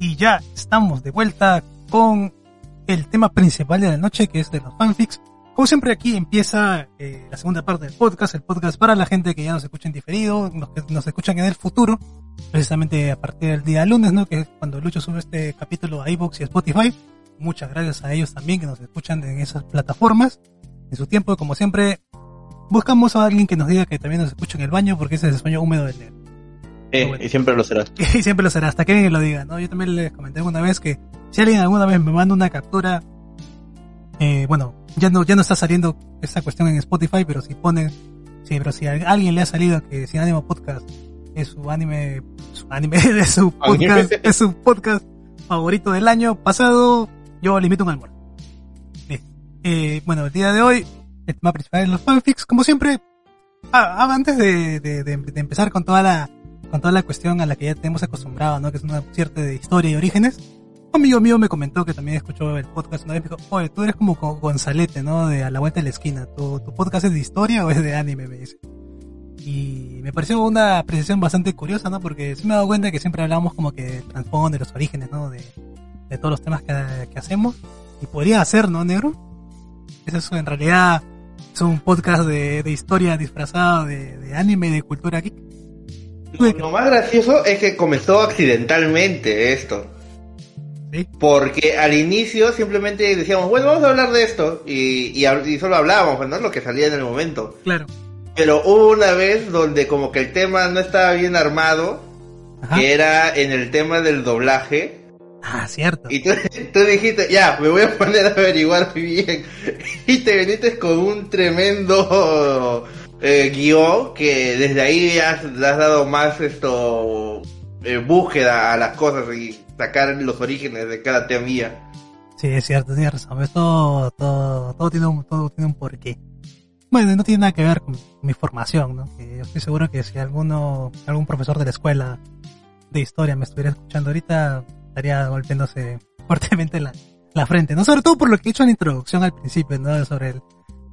Y ya estamos de vuelta con el tema principal de la noche, que es de los fanfics. Como siempre aquí empieza eh, la segunda parte del podcast, el podcast para la gente que ya nos escucha en diferido, los que nos escuchan en el futuro, precisamente a partir del día lunes, ¿no? Que es cuando Lucho sube este capítulo a iVoox y Spotify. Muchas gracias a ellos también que nos escuchan en esas plataformas. En su tiempo, como siempre, buscamos a alguien que nos diga que también nos escucha en el baño, porque ese es el sueño húmedo del leer. Eh, Y siempre lo será. y siempre lo será, hasta que alguien lo diga, ¿no? Yo también les comenté alguna vez que si alguien alguna vez me manda una captura, eh, bueno, ya no, ya no está saliendo esa cuestión en Spotify, pero si ponen, sí, pero si a alguien le ha salido que Sin Ánimo Podcast es su anime, su anime, de su podcast, es su podcast favorito del año pasado, yo le invito un almuerzo. Eh, bueno, el día de hoy, el tema principal es los fanfics, como siempre, ah, ah, antes de, de, de, de empezar con toda la, con toda la cuestión a la que ya tenemos acostumbrado, ¿no? Que es una cierta de historia y orígenes. Un amigo mío me comentó que también escuchó el podcast una vez me dijo, oye, tú eres como Go- Gonzalete, ¿no? De A la vuelta de la esquina. ¿Tu, ¿Tu podcast es de historia o es de anime? Me dice. Y me pareció una apreciación bastante curiosa, ¿no? Porque sí me he dado cuenta que siempre hablamos como que del trasfondo, de los orígenes, ¿no? De, de todos los temas que, que hacemos. Y podría hacer, ¿no, negro? Eso es en realidad es un podcast de, de historia disfrazado de, de anime y de cultura geek. Lo, lo más gracioso es que comenzó accidentalmente esto. ¿Sí? Porque al inicio simplemente decíamos, bueno, vamos a hablar de esto. Y, y, y solo hablábamos, ¿no? Lo que salía en el momento. Claro. Pero hubo una vez donde como que el tema no estaba bien armado, Ajá. que era en el tema del doblaje. Ah, cierto. Y tú, tú dijiste, ya, me voy a poner a averiguar bien. Y te viniste con un tremendo eh, guion que desde ahí has, has dado más esto eh, búsqueda a las cosas y sacar los orígenes de cada temía. Sí, es cierto, tienes razón. Esto, todo, todo tiene un, todo tiene un porqué. Bueno, no tiene nada que ver con mi formación, ¿no? Estoy seguro que si alguno, algún profesor de la escuela de historia me estuviera escuchando ahorita, estaría golpeándose fuertemente la, la frente, ¿no? Sobre todo por lo que he hecho en la introducción al principio, ¿no? Sobre el,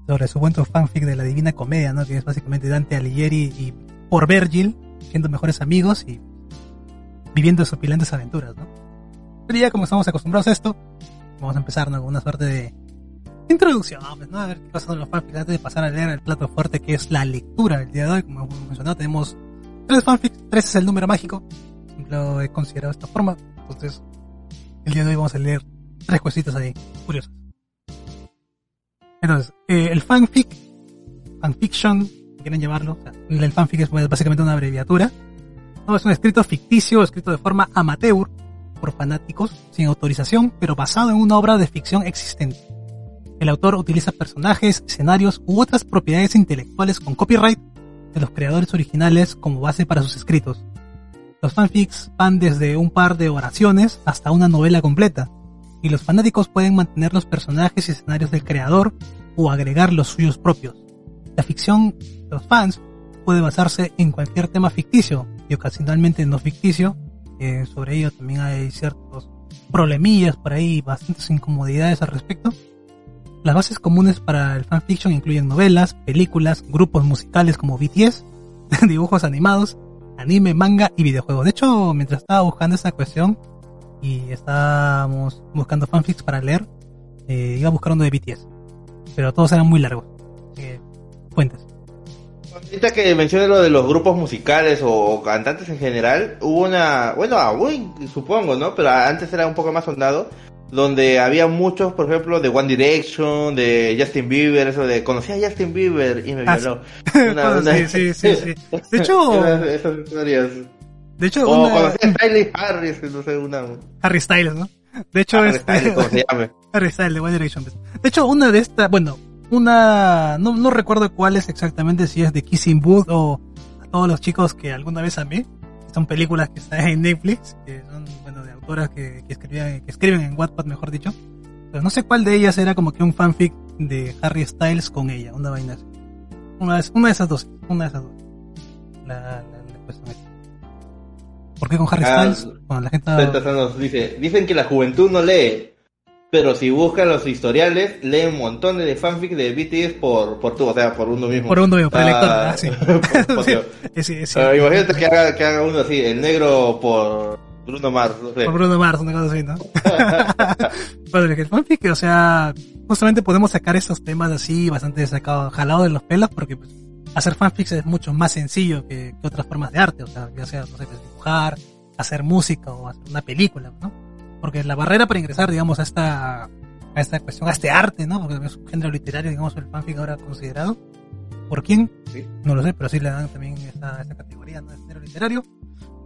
sobre su buen fanfic de la Divina Comedia, ¿no? Que es básicamente Dante Alighieri y por Virgil, siendo mejores amigos y viviendo supilantes aventuras, ¿no? Pero ya como estamos acostumbrados a esto, vamos a empezar ¿no? con una suerte de introducción, ¿no? A ver qué pasa con los fanfics antes de pasar a leer el plato fuerte que es la lectura. El día de hoy, como hemos mencionado, tenemos tres fanfics, tres es el número mágico, lo he considerado de esta forma, entonces el día de hoy vamos a leer tres cositas ahí, curiosas. Entonces, eh, el fanfic, fanfiction, quieren llamarlo, o sea, el fanfic es pues, básicamente una abreviatura, no, es un escrito ficticio, escrito de forma amateur, por fanáticos, sin autorización, pero basado en una obra de ficción existente. El autor utiliza personajes, escenarios u otras propiedades intelectuales con copyright de los creadores originales como base para sus escritos. Los fanfics van desde un par de oraciones hasta una novela completa, y los fanáticos pueden mantener los personajes y escenarios del creador o agregar los suyos propios. La ficción de los fans puede basarse en cualquier tema ficticio y ocasionalmente no ficticio. Eh, sobre ello también hay ciertos problemillas por ahí, bastantes incomodidades al respecto. Las bases comunes para el fanfiction incluyen novelas, películas, grupos musicales como BTS, dibujos animados, anime, manga y videojuegos. De hecho, mientras estaba buscando esta cuestión y estábamos buscando fanfics para leer, eh, iba a buscar uno de BTS. Pero todos eran muy largos. Así que, fuentes. Ahorita que mencioné lo de los grupos musicales o, cantantes en general, hubo una, bueno, aún supongo, ¿no? Pero antes era un poco más sondado, donde había muchos, por ejemplo, de One Direction, de Justin Bieber, eso de conocí a Justin Bieber y me Ah, violó. sí, sí, sí, sí. De hecho, esas historias. De hecho, O una- conocí a Riley Harris, no sé, una... Harry Styles, ¿no? De hecho, Harry este, Styles, se. Harry Styles de One Direction. pues. De hecho, una de estas, bueno, una, no, no recuerdo cuál es exactamente, si es de Kissing Booth o a todos los chicos que alguna vez amé. Son películas que están en Netflix, que son, bueno, de autoras que, que, escribían, que escriben en Wattpad, mejor dicho. Pero no sé cuál de ellas era como que un fanfic de Harry Styles con ella, una vaina así. Una de, una de esas dos, una de esas dos. La, la, la cuestión. ¿Por qué con Harry Ah, Styles? Cuando la gente... Nos dice, dicen que la juventud no lee, pero si buscan los historiales, leen un montón de fanfic de BTS por, por tú, o sea, por uno mismo. Por uno mismo, por el lector, Ah, ah, sí. por- por- Sí, es- es- Ah, imagínate que haga, que haga uno así, el negro por Bruno Mars, no sé. Por Bruno Mars, una cosa así, ¿no? bueno, el fanfic, o sea, justamente podemos sacar esos temas así, bastante sacados, jalados de los pelos, porque pues, hacer fanfics es mucho más sencillo que, que otras formas de arte, o sea, ya sea, no sé, pues, dibujar, hacer música o hacer una película, ¿no? Porque la barrera para ingresar, digamos, a esta, a esta cuestión, a este arte, ¿no? Porque es un género literario, digamos, el fanfic ahora considerado. ¿Por quién? Sí. No lo sé, pero sí le dan también esta, esta categoría, ¿no? De género literario.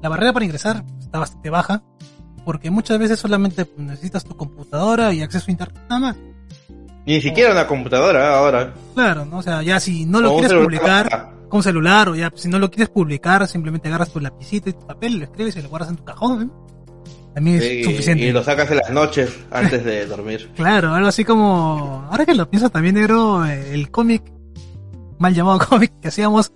La barrera para ingresar está bastante baja, porque muchas veces solamente necesitas tu computadora y acceso a internet nada más. Ni siquiera una computadora ahora. Claro, ¿no? O sea, ya si no lo quieres publicar con celular o ya si no lo quieres publicar, simplemente agarras tu lapicito y tu papel, lo escribes y lo guardas en tu cajón. ¿eh? También es suficiente. y lo sacas en las noches antes de dormir. Claro, algo así como... Ahora que lo pienso también, negro, eh, el cómic, mal llamado cómic que hacíamos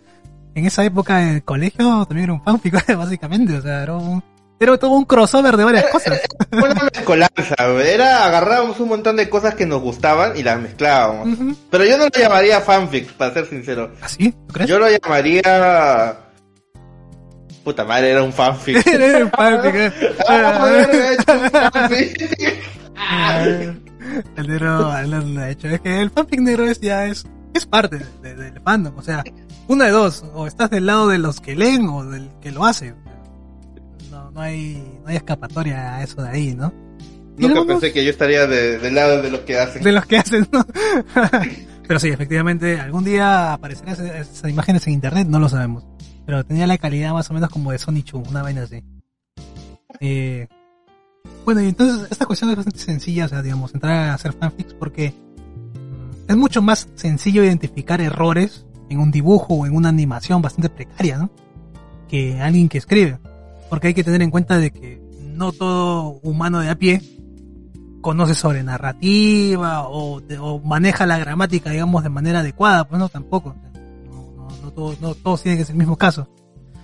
en esa época en el colegio, también era un fanfic, básicamente. O sea, era un... Era todo un crossover de varias cosas. Una mezcolanza, era agarrábamos un montón de cosas que nos gustaban y las mezclábamos. Pero yo no lo llamaría fanfic, para ser sincero. ¿Así? ¿Tú crees? Yo lo llamaría... Puta madre, era un fanfic. Era un fanfic, eh. Ah. El negro, lo ha hecho. Es que el fanfic negro es ya es, es parte de- de- del fandom. O sea, una de dos. O estás del lado de los que leen o del que lo hace. No, hay, no hay escapatoria a eso de ahí, ¿no? Nunca algunos- pensé que yo estaría de- del lado de los que hacen. de los que hacen, ¿no? Pero sí, efectivamente, algún día aparecerán esas, esas imágenes en internet, no lo sabemos. Pero tenía la calidad más o menos como de Sony Chu, una vaina así. Eh, bueno, y entonces esta cuestión es bastante sencilla, o sea, digamos, entrar a hacer fanfics porque mm, es mucho más sencillo identificar errores en un dibujo o en una animación bastante precaria, ¿no? Que alguien que escribe. Porque hay que tener en cuenta de que no todo humano de a pie conoce sobre narrativa o, maneja la gramática, digamos, de manera adecuada, pues no, tampoco. No, no, no, todos, no todos tienen que ser el mismo caso.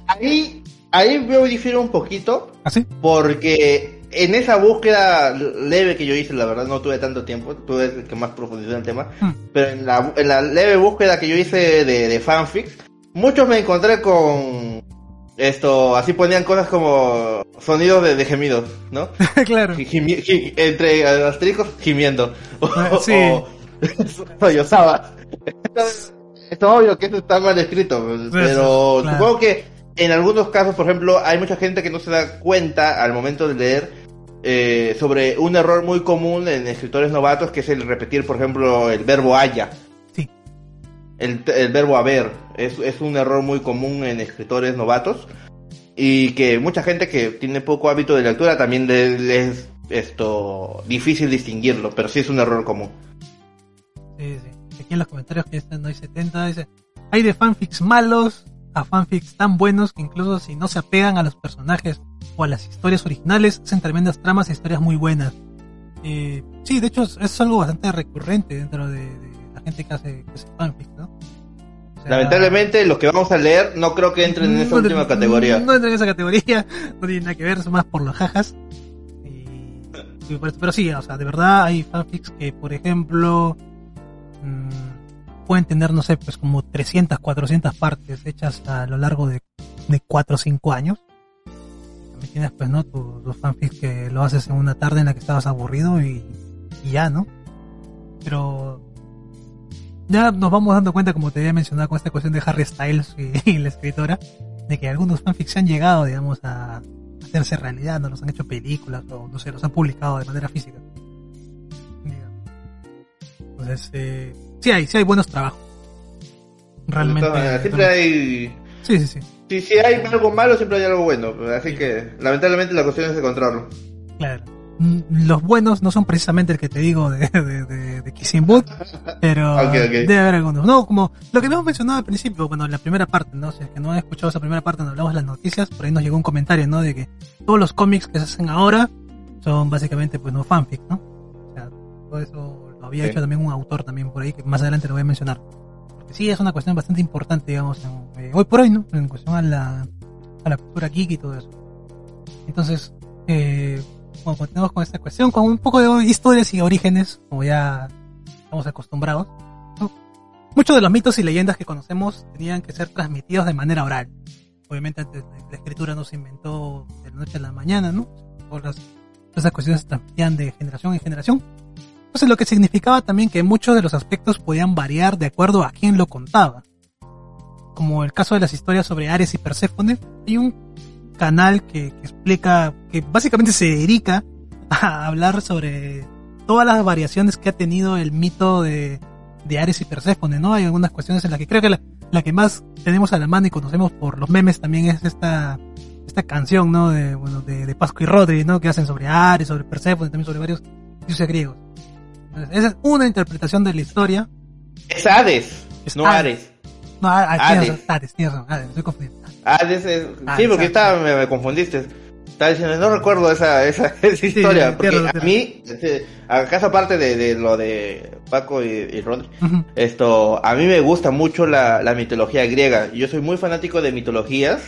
Ahí, ahí veo difiere un poquito, ¿Así? porque en esa búsqueda leve que yo hice, la verdad no tuve tanto tiempo, tuve el que más profundizó en el tema, Hmm. pero en la, en la leve búsqueda que yo hice de, de fanfics, muchos me encontré con esto, así ponían cosas como sonidos de, de gemidos, ¿no? claro. Gimi- gi- entre asteriscos gimiendo. O, Ah, sí. o sollozaba. Entonces, Es obvio que eso está mal escrito, pues, pero claro. supongo que en algunos casos, por ejemplo, hay mucha gente que no se da cuenta al momento de leer eh, sobre un error muy común en escritores novatos, que es el repetir, por ejemplo, el verbo haya. El, verbo haber. Es, es un error muy común en escritores novatos. Y que mucha gente que tiene poco hábito de lectura también le, es esto difícil distinguirlo, pero sí es un error común. Sí, sí. Aquí en los comentarios que están hoy 70 dice, hay de fanfics malos a fanfics tan buenos que incluso si no se apegan a los personajes o a las historias originales, hacen tremendas tramas e historias muy buenas. Eh, sí, de hecho es, es algo bastante recurrente dentro de, de la gente que hace, que hace fanfics, ¿no? O sea, Lamentablemente, los que vamos a leer no creo que entren en esa no- última categoría. No entran en esa categoría, no tiene nada que ver, son más por los jajas. Y, pero sí, o sea, de verdad hay fanfics que, por ejemplo, mm, pueden tener, no sé, pues como 300, 400 partes hechas a lo largo de, de 4 o 5 años. También tienes, pues, ¿no? Tus tus fanfics que lo haces en una tarde en la que estabas aburrido y, y ya, ¿no? Pero ya nos vamos dando cuenta, como te había mencionado, con esta cuestión de Harry Styles y, y la escritora, de que algunos fanfics se han llegado, digamos, a hacerse realidad, no los han hecho películas o no sé, los han publicado de manera física. Entonces, eh, sí hay, sí hay buenos trabajos. Realmente. Maneras, Siempre hay... Sí, sí, sí. Si, si hay algo malo, siempre hay algo bueno. Así que, lamentablemente, la cuestión es encontrarlo. Claro. Los buenos no son precisamente el que te digo de, de, de, de Kissing Booth, pero Ok, ok. debe haber algunos. No, como lo que habíamos mencionado al principio, bueno, en la primera parte, ¿no? Si es que no han escuchado esa primera parte donde hablamos de las noticias, por ahí nos llegó un comentario, ¿no? De que todos los cómics que se hacen ahora son básicamente, pues, no fanfic, ¿no? O sea, todo eso lo había Sí. hecho también un autor también por ahí, que más adelante lo voy a mencionar. Porque sí, es una cuestión bastante importante, digamos, en- eh, hoy por hoy, ¿no? En cuestión a la, a la cultura geek y todo eso. Entonces, eh, continuamos con esta cuestión, con un poco de historias y orígenes, como ya estamos acostumbrados. Muchos de los mitos y leyendas que conocemos tenían que ser transmitidos de manera oral. Obviamente antes la escritura no se inventó de la noche a la mañana, ¿no? Todas esas cuestiones se transmitían de generación en generación. Entonces lo que significaba también que muchos de los aspectos podían variar de acuerdo a quién lo contaba. Como el caso de las historias sobre Ares y Perséfone, hay un canal que, que explica, que básicamente se dedica a hablar sobre todas las variaciones que ha tenido el mito de, de Ares y Perséfone, ¿no? Hay algunas cuestiones en las que creo que la, la que más tenemos a la mano y conocemos por los memes también es esta, esta canción, ¿no? De, bueno, de, de Pascu y Rodri, ¿no? Que hacen sobre Ares, sobre Perséfone, también sobre varios dioses griegos. Entonces, esa es una interpretación de la historia. Es Hades, Es no Hades. Ares. No, a- a- tienes Hades. razón, Hades, tienes razón, Hades, estoy confundido. Hades es... Ah, sí, porque estaba, me, me confundiste. Estaba diciendo, no recuerdo esa, esa, esa historia. porque tierra, a mí, este, acaso aparte de, de lo de Paco y, y Rodri, Ujú. esto, a mí me gusta mucho la, la mitología griega. Yo soy muy fanático de mitologías,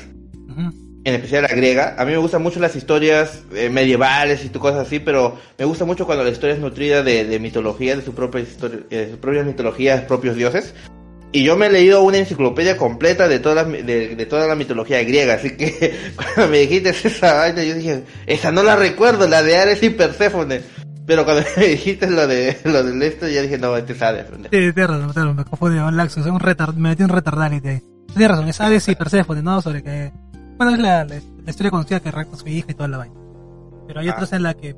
Ujú. en especial la griega. A mí me gustan mucho las historias eh, medievales y tu cosas así, pero me gusta mucho cuando la historia es nutrida de, de mitología, de su propia historia, eh, sus propias mitologías, propios dioses. Y yo me he leído una enciclopedia completa de toda la, de, de toda la mitología griega, así que cuando me dijiste esa vaina, yo dije, esa no la recuerdo, la de Ares y Perséfone. Pero cuando me dijiste lo de lo del esto, ya dije, no, este es Hades. pendejo". Sí, tienes razón, tienes me confundí con Laxus, es un retard, me metí un retardality ahí. Tienes razón, es Hades y Perséfone, ¿no? Sobre que, bueno, es la, la, la historia conocida que rapta su hija y toda la vaina. Pero hay Ah. otras en la que,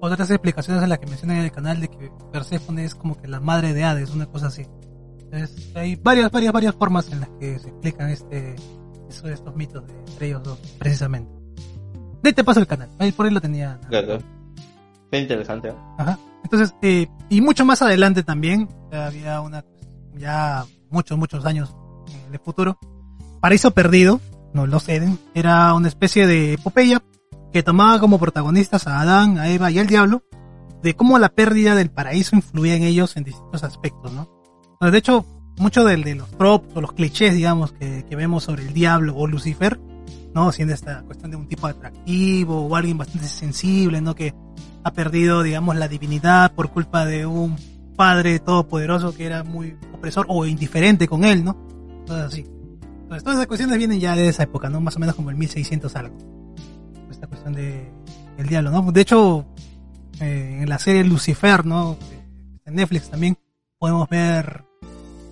otras explicaciones en las que mencionan en el canal de que Perséfone es como que la madre de Hades, una cosa así. Entonces, hay varias, varias, varias formas en las que se explican este, eso, estos mitos de entre ellos dos, precisamente. De ahí te paso el canal, ahí por ahí lo tenía. Claro. Qué interesante. ¿eh? Ajá. Entonces, eh, y mucho más adelante también, había una, ya muchos, muchos años en el futuro, Paraíso Perdido, no lo Eden, era una especie de epopeya que tomaba como protagonistas a Adán, a Eva y al diablo, de cómo la pérdida del paraíso influía en ellos en distintos aspectos, ¿no? De hecho, mucho de, los tropos o los clichés, digamos, que, vemos sobre el diablo o Lucifer, ¿no? Siendo esta cuestión de un tipo atractivo o alguien bastante sensible, ¿no? Que ha perdido, digamos, la divinidad por culpa de un padre todopoderoso que era muy opresor o indiferente con él, ¿no? Así. Todas esas cuestiones vienen ya de esa época, ¿no? Más o menos como el 1600 algo. Esta cuestión de el diablo, ¿no? De hecho, eh, en la serie Lucifer, ¿no? En Netflix también podemos ver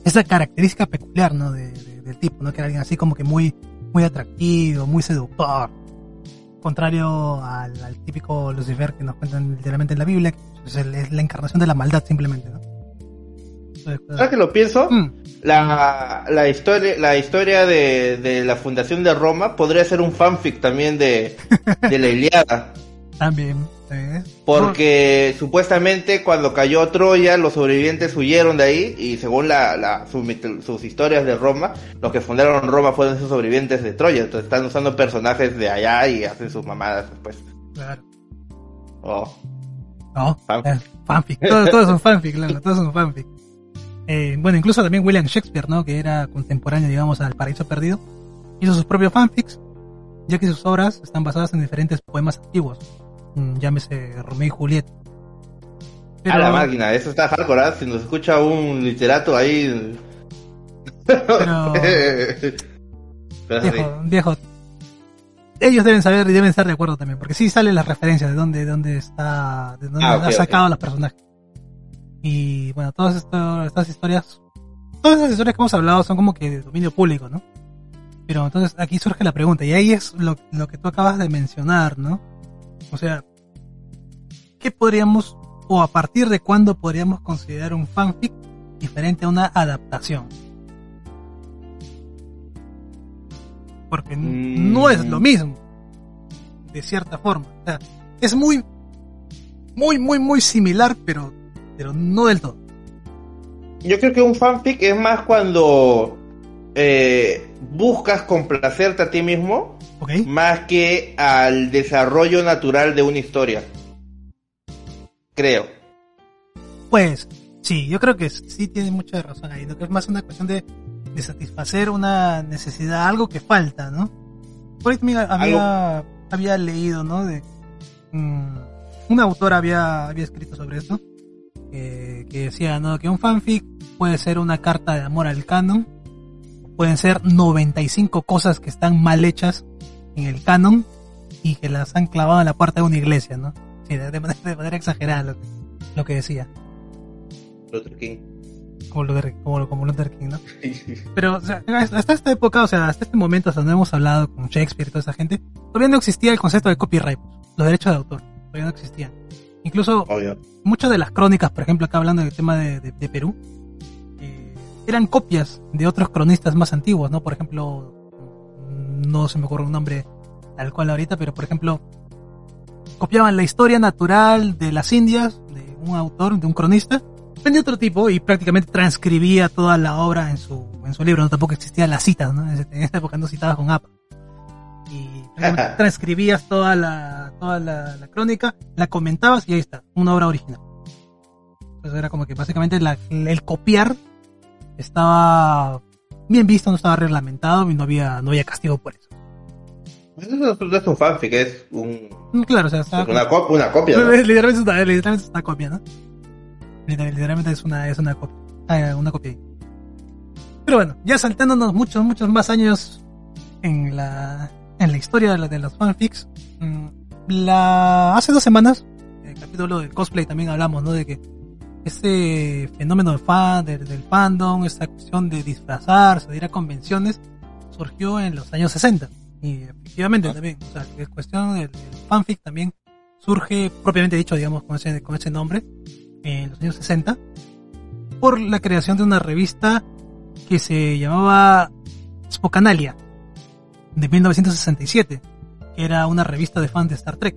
esa característica peculiar, ¿no? De, de- del tipo, ¿no? Que era alguien así como que muy, muy atractivo, muy seductor. Contrario al, al típico Lucifer que nos cuentan literalmente en la Biblia, que es, el- es la encarnación de la maldad simplemente, ¿no? Ahora que lo pienso, mm, la, la historia, la historia de, de la fundación de Roma podría ser un fanfic también de, de la Iliada. también, ¿eh? Porque supuestamente cuando cayó Troya, los sobrevivientes huyeron de ahí y según la, sus historias de Roma, los que fundaron Roma fueron esos sobrevivientes de Troya. Entonces están usando personajes de allá y hacen sus mamadas después. Claro. Oh. No, Fanfic. eh, fanfic. Todo, todo es un fanfic, claro, todo es un fanfic. Eh, bueno, incluso también William Shakespeare, ¿no? Que era contemporáneo, digamos, al Paraíso Perdido. Hizo sus propios fanfics, ya que sus obras están basadas en diferentes poemas antiguos. Llámese Romeo y Julieta. A la máquina, eso está hardcore, ¿ah? Si nos escucha un literato ahí. Pero- viejo, viejo. Ellos deben saber y deben estar de acuerdo también, porque sí salen las referencias de dónde, de dónde está, de dónde Ah, ha sacado los personajes. Y bueno, todas esto- estas historias, todas esas historias que hemos hablado son como que de dominio público, ¿no? Pero entonces aquí surge la pregunta, y ahí es lo, lo que tú acabas de mencionar, ¿no? O sea, ¿qué podríamos, o a partir de cuándo podríamos considerar un fanfic diferente a una adaptación? Porque Mm. no es lo mismo, de cierta forma. O sea, es muy, muy, muy, muy similar, pero, pero no del todo. Yo creo que un fanfic es más cuando eh, buscas complacerte a ti mismo Más que al desarrollo natural de una historia. Creo. Pues, sí, yo creo que sí tiene mucha razón ahí, ¿no? Que es más una cuestión de, de satisfacer una necesidad, algo que falta, ¿no? Por ahí también había, había leído, ¿no? De, mm, un autor había, había escrito sobre esto, que, que decía, ¿no? Que un fanfic puede ser una carta de amor al canon, pueden ser 95 cosas que están mal hechas en el canon y que las han clavado en la puerta de una iglesia, ¿no? Sí, de, de manera, de manera exagerada lo que, lo que decía. Luther King. Como Luther, como, como Luther King, ¿no? Pero o sea, hasta esta época, o sea, hasta este momento, hasta donde hemos hablado con Shakespeare y toda esa gente, todavía no existía el concepto de copyright, los derechos de autor, todavía no existían. Incluso Obvio. muchas de las crónicas, por ejemplo, acá hablando del tema de, de- de Perú, eh, eran copias de otros cronistas más antiguos, ¿no? Por ejemplo, no se me ocurre un nombre tal cual ahorita, pero por ejemplo, copiaban la historia natural de las Indias, de un autor, de un cronista, de otro tipo y prácticamente transcribía toda la obra en su, en su libro, no tampoco existían las citas, ¿no? En esa época no citabas con APA. Y transcribías toda la, toda la, la crónica, la comentabas y ahí está, una obra original. Entonces era como que básicamente la- el copiar estaba bien visto, no estaba reglamentado y no había, no había castigo por eso. Eso no es un fanfic, es un, Mm, Claro, o sea, una, una copia. ¿no? literalmente, es una, literalmente es una copia, ¿no? Liter- Literalmente es una, es una copia. Ah, una copia. Pero bueno, ya saltándonos muchos, muchos más años en la, en la historia de, la- de los fanfics. mm, La, hace dos semanas, en el capítulo del cosplay también hablamos, ¿no? De que este fenómeno del fan, del, del fandom, esta cuestión de disfrazarse, de ir a convenciones, surgió en los años 60. Y efectivamente Ah. también, o sea, es cuestión del, del fanfic también surge propiamente dicho, digamos, con ese, con ese nombre, en los años 60, por la creación de una revista que se llamaba Spokanalia, de 1967, que era una revista de fans de Star Trek,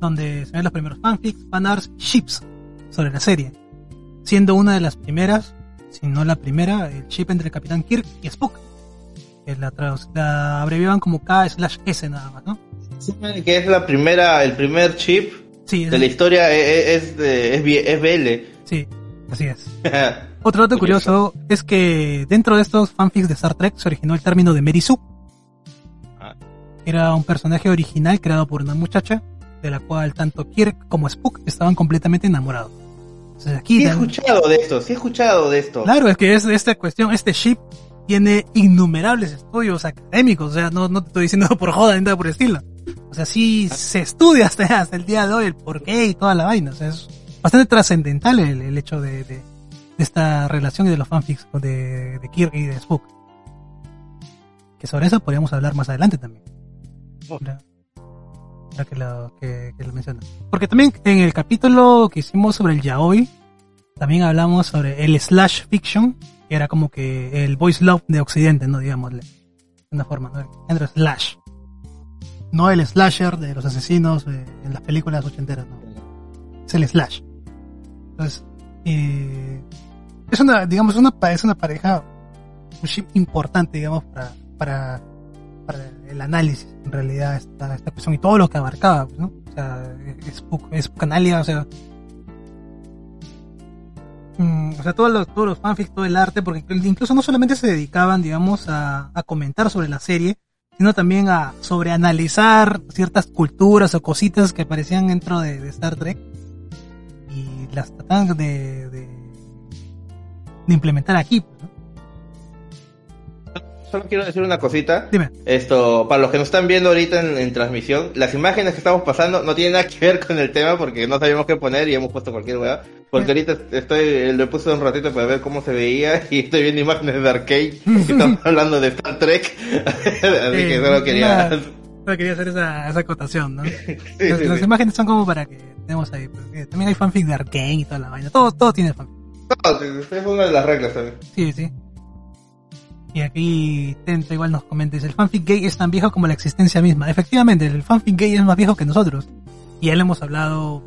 donde se ven los primeros fanfics, fanarts, ships sobre la serie, siendo una de las primeras, si no la primera, el ship entre el Capitán Kirk y Spock, que la, la abreviaban como K slash S nada más, ¿no? Que es la primera, el primer chip Sí, de la historia e- e- es, de, es, B- es BL. sí, así es. Otro dato curioso es que dentro de estos fanfics de Star Trek se originó el término de Mary Sue. Ah. Era un personaje original creado por una muchacha de la cual tanto Kirk como Spock estaban completamente enamorados. Aquí Sí he escuchado de esto, sí he escuchado de esto. Claro, es que es, esta cuestión, este ship tiene innumerables estudios académicos, o sea, no, no te estoy diciendo por joda ni nada por el estilo. O sea, sí se estudia hasta, hasta el día de hoy el porqué y toda la vaina, o sea, es bastante trascendental el, el hecho de, de, de esta relación y de los fanfics de, de Kirk y de Spock. Que sobre eso podríamos hablar más adelante también. Ahora- que lo, mencionas. Porque también en el capítulo que hicimos sobre el yaoi, también hablamos sobre el slash fiction, que era como que el voice love de Occidente, ¿no? Digámosle. De una forma, ¿no? Slash. No el slasher de los asesinos eh, en las películas ochenteras, no. Es el slash. Entonces, eh, es una, digamos, una, es una pareja, ship importante, digamos, para, para el análisis, en realidad, esta, esta y todo lo que abarcaba, pues, ¿no? O sea, es, es canalia, o sea, Mm, o sea, todos los, todos los fanfics, todo el arte, porque incluso no solamente se dedicaban, digamos, a, a comentar sobre la serie, sino también a sobreanalizar ciertas culturas o cositas que aparecían dentro de, Star Trek y las trataban de, de, de implementar aquí. pues. Solo quiero decir una cosita. Dime. Esto, para los que nos están viendo ahorita en, en transmisión, las imágenes que estamos pasando no tienen nada que ver con el tema porque no sabíamos qué poner y hemos puesto cualquier weá. Porque ahorita estoy, lo puesto un ratito para ver cómo se veía y estoy viendo imágenes de arcade y estamos hablando de Star Trek. Así que Eh, solo quería... Solo quería hacer esa, esa acotación, ¿no? Sí, las, sí, las sí. imágenes son como para que tenemos ahí, porque también hay fanfic de Arkane y toda la vaina, todo, todo tiene fanfic. No, es una de las reglas también. Sí, sí. Y aquí Tento igual nos comenta, dice, el fanfic gay es tan viejo como la existencia misma. Efectivamente, el fanfic gay es más viejo que nosotros. Y ya le hemos hablado...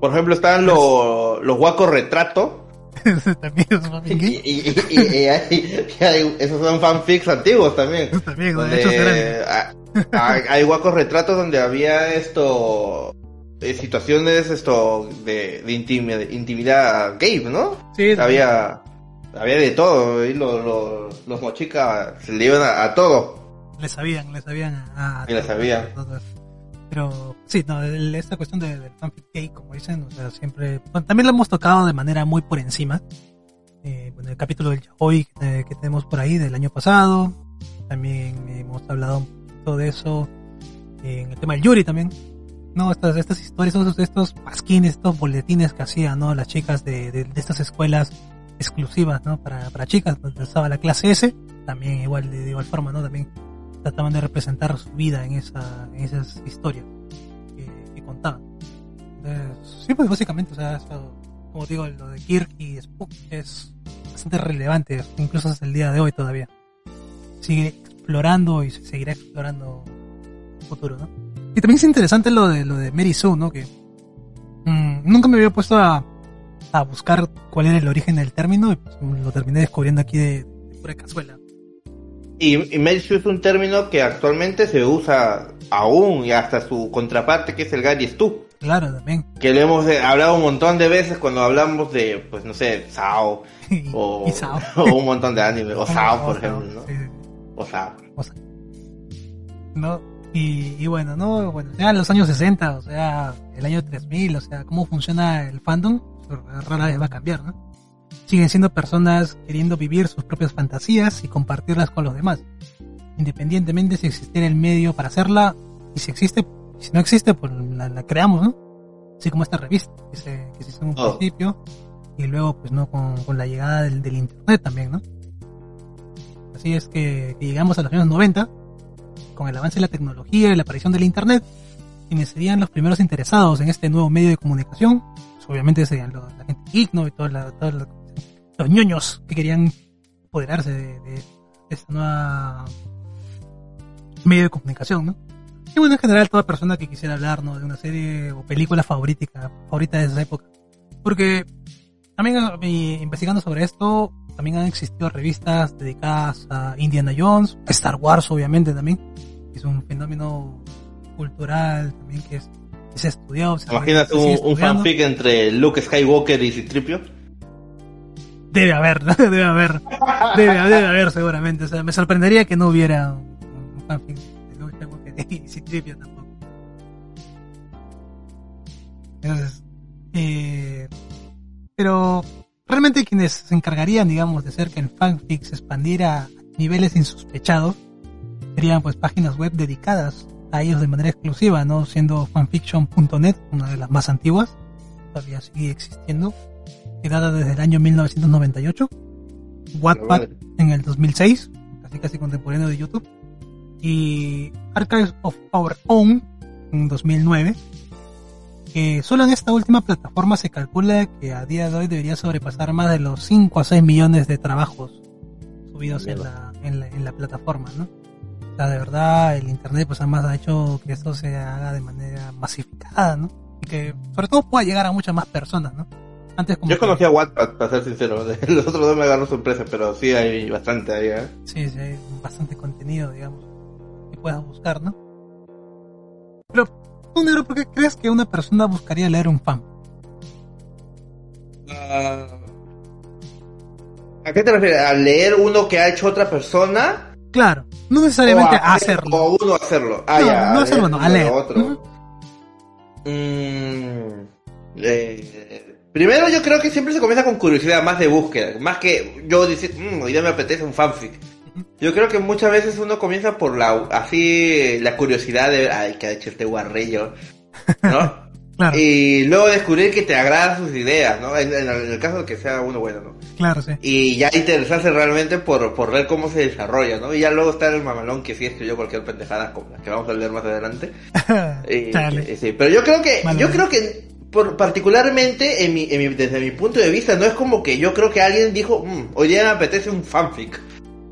Por ejemplo, están los, los guacos retrato. también es fanfic Y, gay. y- y- y hay- y hay- esos son fanfics antiguos también. También, de hecho, hay, hay guacos retratos donde había esto eh, situaciones esto de, de intimi- intimidad gay, ¿no? Sí, Había había de todo, y los, los, los mochicas se le iban a, a todo. le sabían, le sabían a... a- Y le sabían. todo. Pero sí, no, el- esta cuestión de- del fanfic gay, como dicen, o sea, siempre... bueno, también lo hemos tocado de manera muy por encima. Eh, bueno, el capítulo del yaoi que, que tenemos por ahí del año pasado. También hemos hablado un poquito de eso en el tema del Yuri también. No, estas, estas historias, estos, estos pasquines, estos boletines que hacían, ¿no? Las chicas de, de, de estas escuelas exclusivas, ¿no? Para, para chicas, donde estaba la clase S, también igual, de, de igual forma, ¿no? También trataban de representar su vida en esa, en esas historias que, que contaban. Entonces, sí, pues básicamente, o sea, eso, como digo, lo de Kirk y Spook es bastante relevante, incluso hasta el día de hoy todavía. Sigue explorando y se seguirá explorando el futuro, ¿no? Y también es interesante lo de lo de Mary Sue, ¿no? Que mm, nunca me había puesto a, a buscar cuál era el origen del término y pues, lo terminé descubriendo aquí de, de pura cazuela. Y, y es un término que actualmente se usa aún y hasta su contraparte que es el Gary Stu. Claro, también. Que le hemos eh, hablado un montón de veces cuando hablamos de, pues no sé, Sao o, y Sao. o un montón de anime, o Sao por O ejemplo, ¿no? sí, sí. O Sao. ¿no? Y, y bueno, ¿no? Bueno, ya en los años 60, o sea, el año 3000, o sea, cómo funciona el fandom, rara vez va a cambiar, ¿no? Siguen siendo personas queriendo vivir sus propias fantasías y compartirlas con los demás, independientemente si existiera el medio para hacerla, y si existe, si no existe, pues la, la creamos, ¿no? Así como esta revista, que se, que se hizo en un Oh. principio, y luego, pues, ¿no? Con, con la llegada del, del internet también, ¿no? Así es que, que llegamos a los años 90, con el avance de la tecnología y la aparición del Internet, quienes serían los primeros interesados en este nuevo medio de comunicación, pues obviamente serían los- la gente geek, ¿no? Y todos los ñoños que querían apoderarse de, de esta nueva medio de comunicación, ¿no? Y bueno, en general toda persona que quisiera hablar, ¿no? De una serie o película favorita, favorita de esa época. Porque también eh, investigando sobre esto, también han existido revistas dedicadas a Indiana Jones, Star Wars obviamente también, es un fenómeno cultural también que es, que se ha estudiado. se ¿Te imaginas un, fanfic entre Luke Skywalker y Citripio? Debe haber, ¿no? debe haber, debe, debe haber seguramente. O sea, me sorprendería que no hubiera un, un fanfic de Luke Skywalker y Citripio tampoco. Entonces, eh, pero realmente quienes se encargarían, digamos, de hacer que el fanfic se expandiera a niveles insospechados serían pues páginas web dedicadas a ellos de manera exclusiva, ¿no? Siendo fanfiction.net, una de las más antiguas, todavía sigue existiendo, que data desde el año 1998, Wattpad en el 2006, casi casi contemporáneo de YouTube, y Archives of Our Own en 2009, que solo en esta última plataforma se calcula que a día de hoy debería sobrepasar más de los 5 a 6 millones de trabajos subidos en la, en la, en la plataforma, ¿no? O sea, de verdad, el internet pues además ha hecho que esto se haga de manera masificada, ¿no? Y que sobre todo pueda llegar a muchas más personas, ¿no? Antes como Yo que- conocí a Wattpad, para ser sincero. Los otros dos me agarró sorpresa, pero sí hay bastante ahí, ¿eh? Sí, sí, hay bastante contenido, digamos, que puedas buscar, ¿no? Pero, tú, Negro, ¿por qué crees que una persona buscaría leer un fan? Ah, ¿A qué te refieres? ¿A leer uno que ha hecho otra persona? Claro, no necesariamente o a hacer- hacerlo. O uno hacerlo. Ah, No, ya. no hacerlo, no, a leer. Mm, eh, primero yo creo que siempre se comienza con curiosidad, más de búsqueda. Más que yo decir, mmm, hoy día me apetece un fanfic. Yo creo que muchas veces uno comienza por la así la curiosidad de ay que ha hecho este guarrillo, ¿no? Claro, y luego descubrir que te agradan sus ideas, ¿no? En, en el- en el caso de que sea uno bueno, ¿no? claro, sí. Y ya interesarse realmente por, por ver cómo se desarrolla, ¿no? Y ya luego está el mamalón que sí escribió cualquier pendejada como la que vamos a leer más adelante. Y- Chale. y sí, pero yo creo que, yo creo que, por, particularmente en mi, en mi- desde mi punto de vista, no es como que yo creo que alguien dijo, "Mm, hoy día me apetece un fanfic.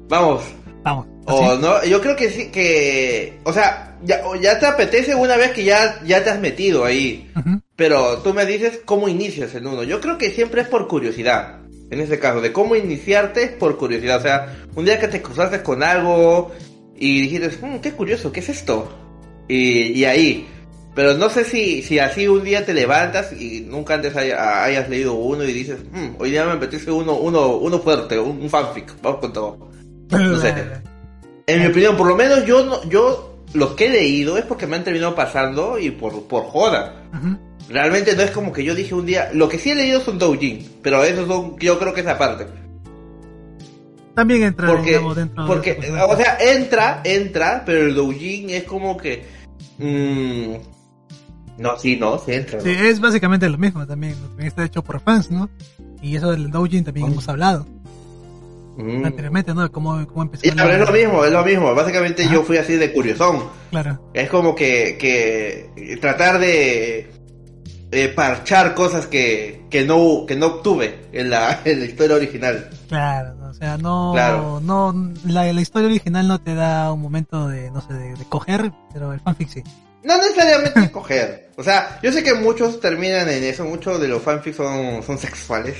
Vamos. Vamos. O no, yo creo que sí, que, o sea, ya, o ya te apetece una vez que ya, ya te has metido ahí. Pero tú me dices cómo inicias en uno. Yo creo que siempre es por curiosidad. En ese caso, de cómo iniciarte es por curiosidad. O sea, un día que te cruzaste con algo y dijiste, "Mm, qué curioso, ¿qué es esto? Y, y ahí. Pero no sé si, si así un día te levantas y nunca antes haya- hayas leído uno y dices, "Mm, hoy día me apetece uno, uno, uno fuerte, un, un fanfic. Vamos con todo. No sé. En mi opinión, por lo menos yo no, yo los que he leído es porque me han terminado pasando y por, por joda. Realmente no es como que yo dije un día, lo que sí he leído son doujin, pero esos son, yo creo que es aparte. También entra, Porque, digamos, dentro de porque, o sea, entra, entra, pero el doujin es como que, mm, no, sí, no, sí entra. ¿no? Sí, es básicamente lo mismo también. También está hecho por fans, ¿no? Y eso del doujin también Oh. hemos hablado Mm. anteriormente, ¿no? De cómo, cómo empezó. Ya, la- pero es lo mismo, es lo mismo. Básicamente yo fui así de curiosón. Claro. Es como que, que tratar de eh, parchar cosas que, que no que no obtuve en la, en la historia original. Claro, o sea, no, Claro. no, la, la historia original no te da un momento de, no sé, de, de coger, pero el fanfic sí. No necesariamente coger. O sea, yo sé que muchos terminan en eso, muchos de los fanfics son, son sexuales.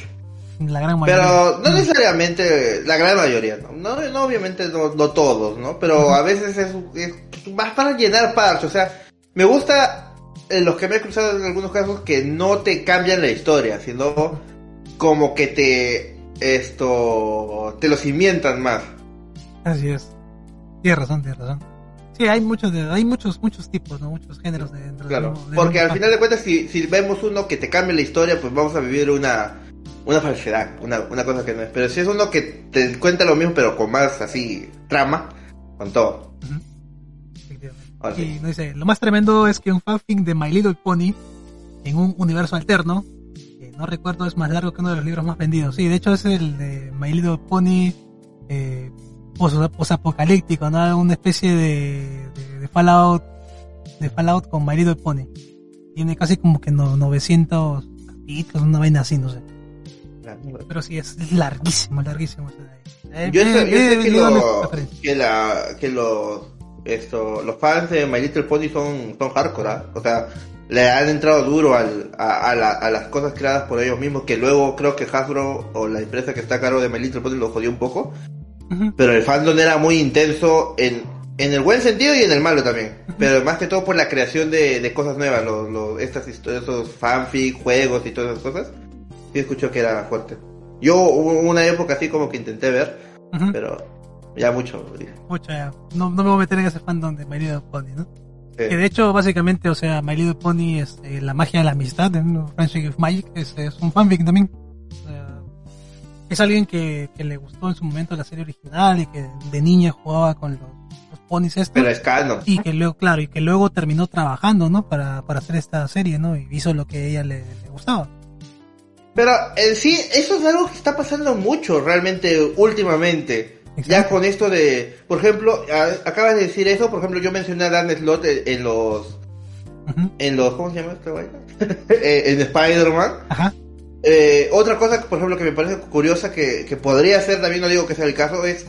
La gran mayoría. Pero no Mm. necesariamente, la gran mayoría, ¿no? No, no, obviamente no, no todos, ¿no? Pero a veces es, es más para llenar parche. O sea, me gusta eh, los que me he cruzado en algunos casos que no te cambian la historia, sino como que te, esto, te lo cimientan más. Así es. Tienes razón, tienes razón. Sí, hay muchos, de, hay muchos, muchos tipos, ¿no? Muchos géneros de dentro Claro, mismo- del porque al final de cuentas, si, si vemos uno que te cambia la historia, pues vamos a vivir una, una falsedad, una, una cosa que no es. Pero si es uno que te cuenta lo mismo, pero con más así trama, con todo. Ahora sí. Y no dice, lo más tremendo es que un fanfic de My Little Pony en un universo alterno, que no recuerdo es más largo que uno de los libros más vendidos. Sí, de hecho es el de My Little Pony eh, pos- posapocalíptico, ¿no? Una especie de, de, de Fallout de Fallout con My Little Pony. Tiene casi como que no, 900 capítulos, una vaina así, no sé. Pero sí, es larguísimo, larguísimo. Eh, Yo sé, eh, yo sé que, lo- que, la, que los, esto, los fans de My Little Pony son, son hardcore, ¿ah? O sea, le han entrado duro al, a, a la- a las cosas creadas por ellos mismos, que luego creo que Hasbro o la empresa que está a cargo de My Little Pony lo jodió un poco. Pero el fandom era muy intenso en, en el buen sentido y en el malo también. Pero más que todo por la creación de, de cosas nuevas, los, los- estas historias, esos fanfic, juegos y todas esas cosas. Sí escucho que era fuerte. Yo hubo una época así como que intenté ver, pero ya mucho. dije. Pucha, no, no me voy a meter en ese fandom de My Little Pony, ¿no? Sí. Que de hecho, básicamente, o sea, My Little Pony es eh, la magia de la amistad, ¿no? Friendship of Magic, es, es un fanfic también. O sea, es alguien que, que le gustó en su momento la serie original y que de niña jugaba con los, los ponis estos. Pero es canon. Y que luego, claro, y que luego terminó trabajando, ¿no? Para, para hacer esta serie, ¿no? Y hizo lo que a ella le, le gustaba. Pero en sí, eso es algo que está pasando mucho realmente últimamente. Ya con esto de, por ejemplo, a- acabas de decir eso, por ejemplo, yo mencioné a Dan Slot en, en los, en los, ¿cómo se llama esta vaina? Eh, en Spider-Man. Ajá. Eh, otra cosa, por ejemplo, que me parece curiosa que, que podría ser, también no digo que sea el caso, es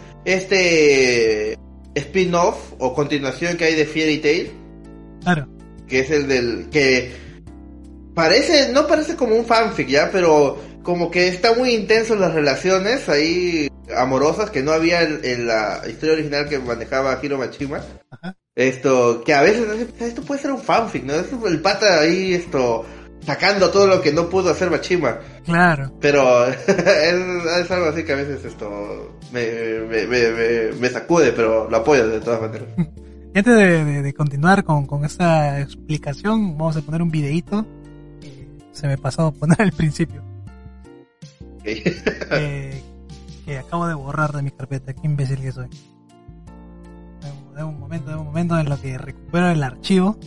este spin-off o continuación que hay de Fairy Tail, Claro. que es el del que parece, no parece como un fanfic ya, pero como que está muy intenso las relaciones ahí amorosas que no había en, en la historia original que manejaba Hiro Machima. Ajá. Esto, que a veces esto puede ser un fanfic, ¿no? Es el pata ahí esto sacando todo lo que no pudo hacer Machima. Claro. Pero es, es algo así que a veces esto me, me, me, me- sacude, pero lo apoyo de todas maneras. Antes de, de- de continuar con, con esta explicación, vamos a poner un videito se me pasó a poner al principio. que, que acabo de borrar de mi carpeta. Qué imbécil que soy. De un momento, de un momento en lo que recupero el archivo.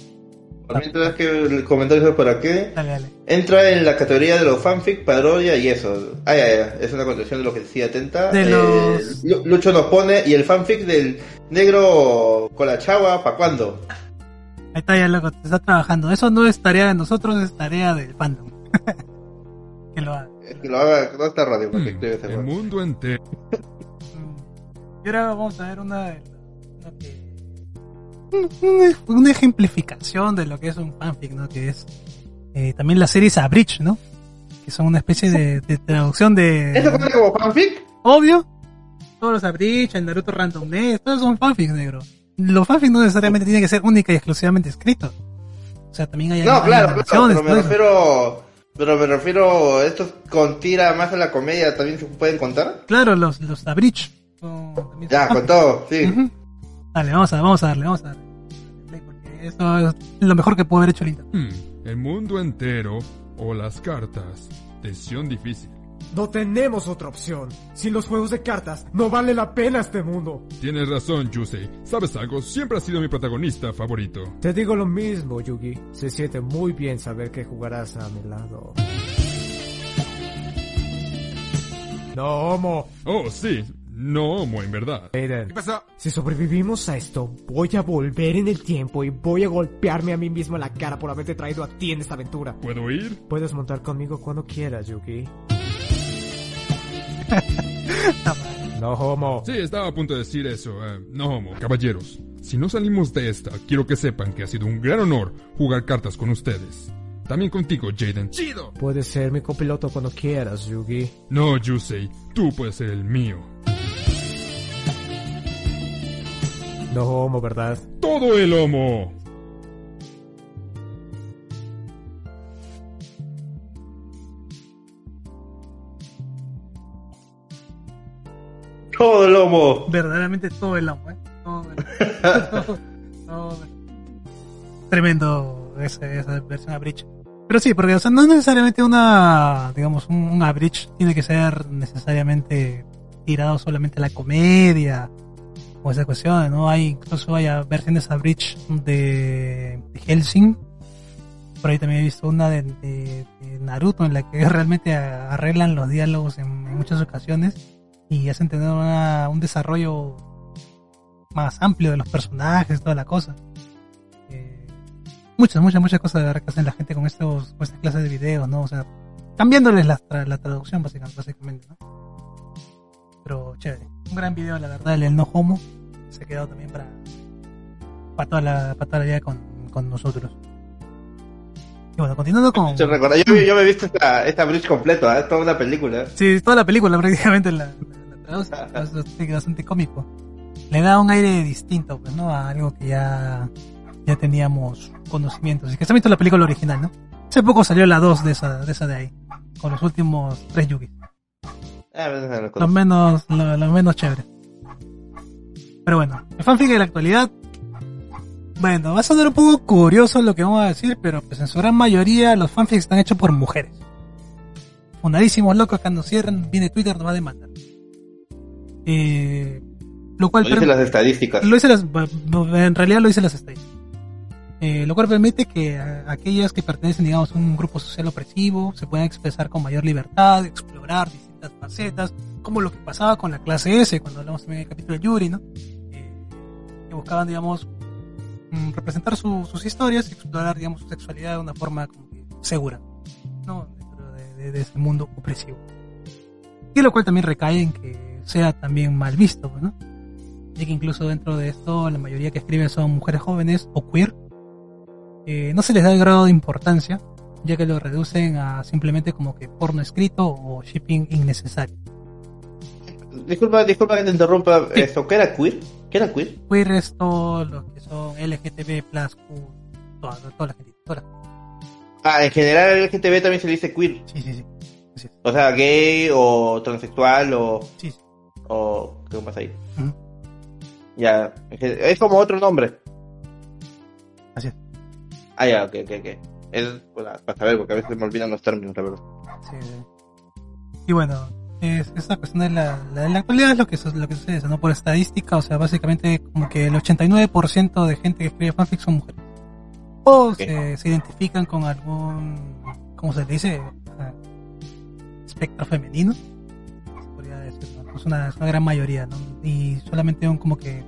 Mientras que el comentario es por aquí, Dale, dale. entra en la categoría de los fanfic, parodia y eso. Ah, ya, ya, es una continuación de lo que decía Atenta. De Eh, los- Lucho nos pone, y el fanfic del negro con la chava, ¿pa' cuándo? Ahí está ya loco, te está trabajando. Eso no es tarea de nosotros, es tarea del fandom. que lo haga. Que lo haga, no está radio, porque Mm, El mundo entero. Y ahora vamos a ver una de que una ejemplificación de lo que es un fanfic, ¿no? Que es eh, también las series Abridge, ¿no? Que son una especie de, de traducción ¿Eso de cuenta como fanfic? obvio. Todos los Abridge, el Naruto Random Net, todos son fanfics, negro. Los fanfics no necesariamente tienen que ser única y exclusivamente escritos. O sea, también hay No, hay claro, claro, pero me eso. refiero... Pero me refiero, estos con tira más a la comedia también se pueden contar. Claro, los, los son también Ya, con todo, sí. Ujú. Dale, vamos a, vamos a darle, vamos a darle. Porque esto es lo mejor que pudo haber hecho el internet. Hmm, el mundo entero o las cartas. Decisión difícil. No tenemos otra opción. Sin los juegos de cartas, no vale la pena este mundo. Tienes razón, Yusei. ¿Sabes algo? Siempre has sido mi protagonista favorito. Te digo lo mismo, Yugi. Se siente muy bien saber que jugarás a mi lado. No, homo. Oh, sí. No homo, en verdad. Aiden, ¿Qué pasa? si sobrevivimos a esto, voy a volver en el tiempo y voy a golpearme a mí mismo en la cara por haberte traído a ti en esta aventura. ¿Puedo ir? Puedes montar conmigo cuando quieras, Yugi. No, homo. Sí, estaba a punto de decir eso. eh, no homo. Caballeros, si no salimos de esta, quiero que sepan que ha sido un gran honor jugar cartas con ustedes. También contigo, Jaden. ¡Chido! Puedes ser mi copiloto cuando quieras, Yugi. No, Yusei. Tú puedes ser el mío. No, homo, ¿verdad? ¡Todo el homo! Todo el lomo. Verdaderamente todo el amo, ¿eh? Todo el todo- todo Tremendo esa, esa versión Abridge. Pero sí, porque o sea, no es necesariamente una, digamos, un, un Abridge tiene que ser necesariamente tirado solamente a la comedia o esa cuestión, ¿no? Hay incluso hay versiones Abridge de, de Helsing. Por ahí también he visto una de, de- de Naruto en la que realmente arreglan los diálogos en, en muchas ocasiones y hacen tener una- un desarrollo más amplio de los personajes, toda la cosa. Eh, muchas, muchas, muchas cosas de verdad que hacen la gente con estos, con estas clases de videos, ¿no? O sea, cambiándoles la, tra- la traducción básicamente, básicamente, ¿no? Pero chévere. Un gran video, la verdad, el, el no homo. Se ha quedado también para, para toda la, para toda la vida con, con nosotros. Y bueno, continuando con... Yo, recuerdo, yo, yo me he visto esta, esta bridge completo, ¿eh? toda una película. Sí, toda la película prácticamente la, la. Es bastante, cómico. Le da un aire distinto, pues, ¿no? A algo que ya, ya teníamos conocimientos. Y que se ha visto la película original, ¿no? Hace poco salió la 2 de esa, de esa de ahí. Con los últimos tres Yugi. Ah, no, no, no, Los menos, lo, lo menos chévere. Pero bueno, el fanfic de la actualidad. Bueno, va a sonar un poco curioso lo que vamos a decir, pero pues en su gran mayoría los fanfics están hechos por mujeres. Fundadísimos locos cuando cierran, viene Twitter, nos va a demandar. Eh, lo cual Lo dicen las estadísticas. lo dice las, en realidad lo dice las estadísticas. Eh, lo cual permite que a- aquellas que pertenecen, digamos, a un grupo social opresivo se puedan expresar con mayor libertad, explorar distintas facetas, como lo que pasaba con la clase S, cuando hablamos también del capítulo de Yuri, ¿no? Eh, que buscaban, digamos, mm, representar su- sus historias y explorar, digamos, su sexualidad de una forma como que segura, ¿no? Dentro de, de- de ese mundo opresivo. Y lo cual también recae en que sea también mal visto, pues, ¿no? ya que incluso dentro de esto la mayoría que escriben son mujeres jóvenes o queer. Eh, no se les da el grado de importancia, ya que lo reducen a simplemente como que porno escrito o shipping innecesario. Disculpa, disculpa que te interrumpa. Esto, ¿Qué era queer? ¿Qué era queer? Queer es todo lo que son LGTB, plus, Q, toda, toda la gente. Toda la- Ah, en general LGTB también se le dice queer. Sí, sí, sí. O sea, gay o transexual o... Sí, sí. O ¿Qué pasa ahí? Ya, es como otro nombre. Así es. Ah, ya, ok, ok, ok. Es para, para saber, porque a veces me olvidan los términos, la verdad. Sí, sí. Y bueno, es, esta cuestión de la, la, de la actualidad es lo que, lo que sucede, ¿no? Por estadística, o sea, básicamente como que el 89% de gente que escribe fanfic son mujeres. O se, se identifican con algún, ¿cómo se le dice? Ah, Espectro femenino. Se podría decir, ¿no? Es una, gran mayoría, ¿no? Y solamente un como que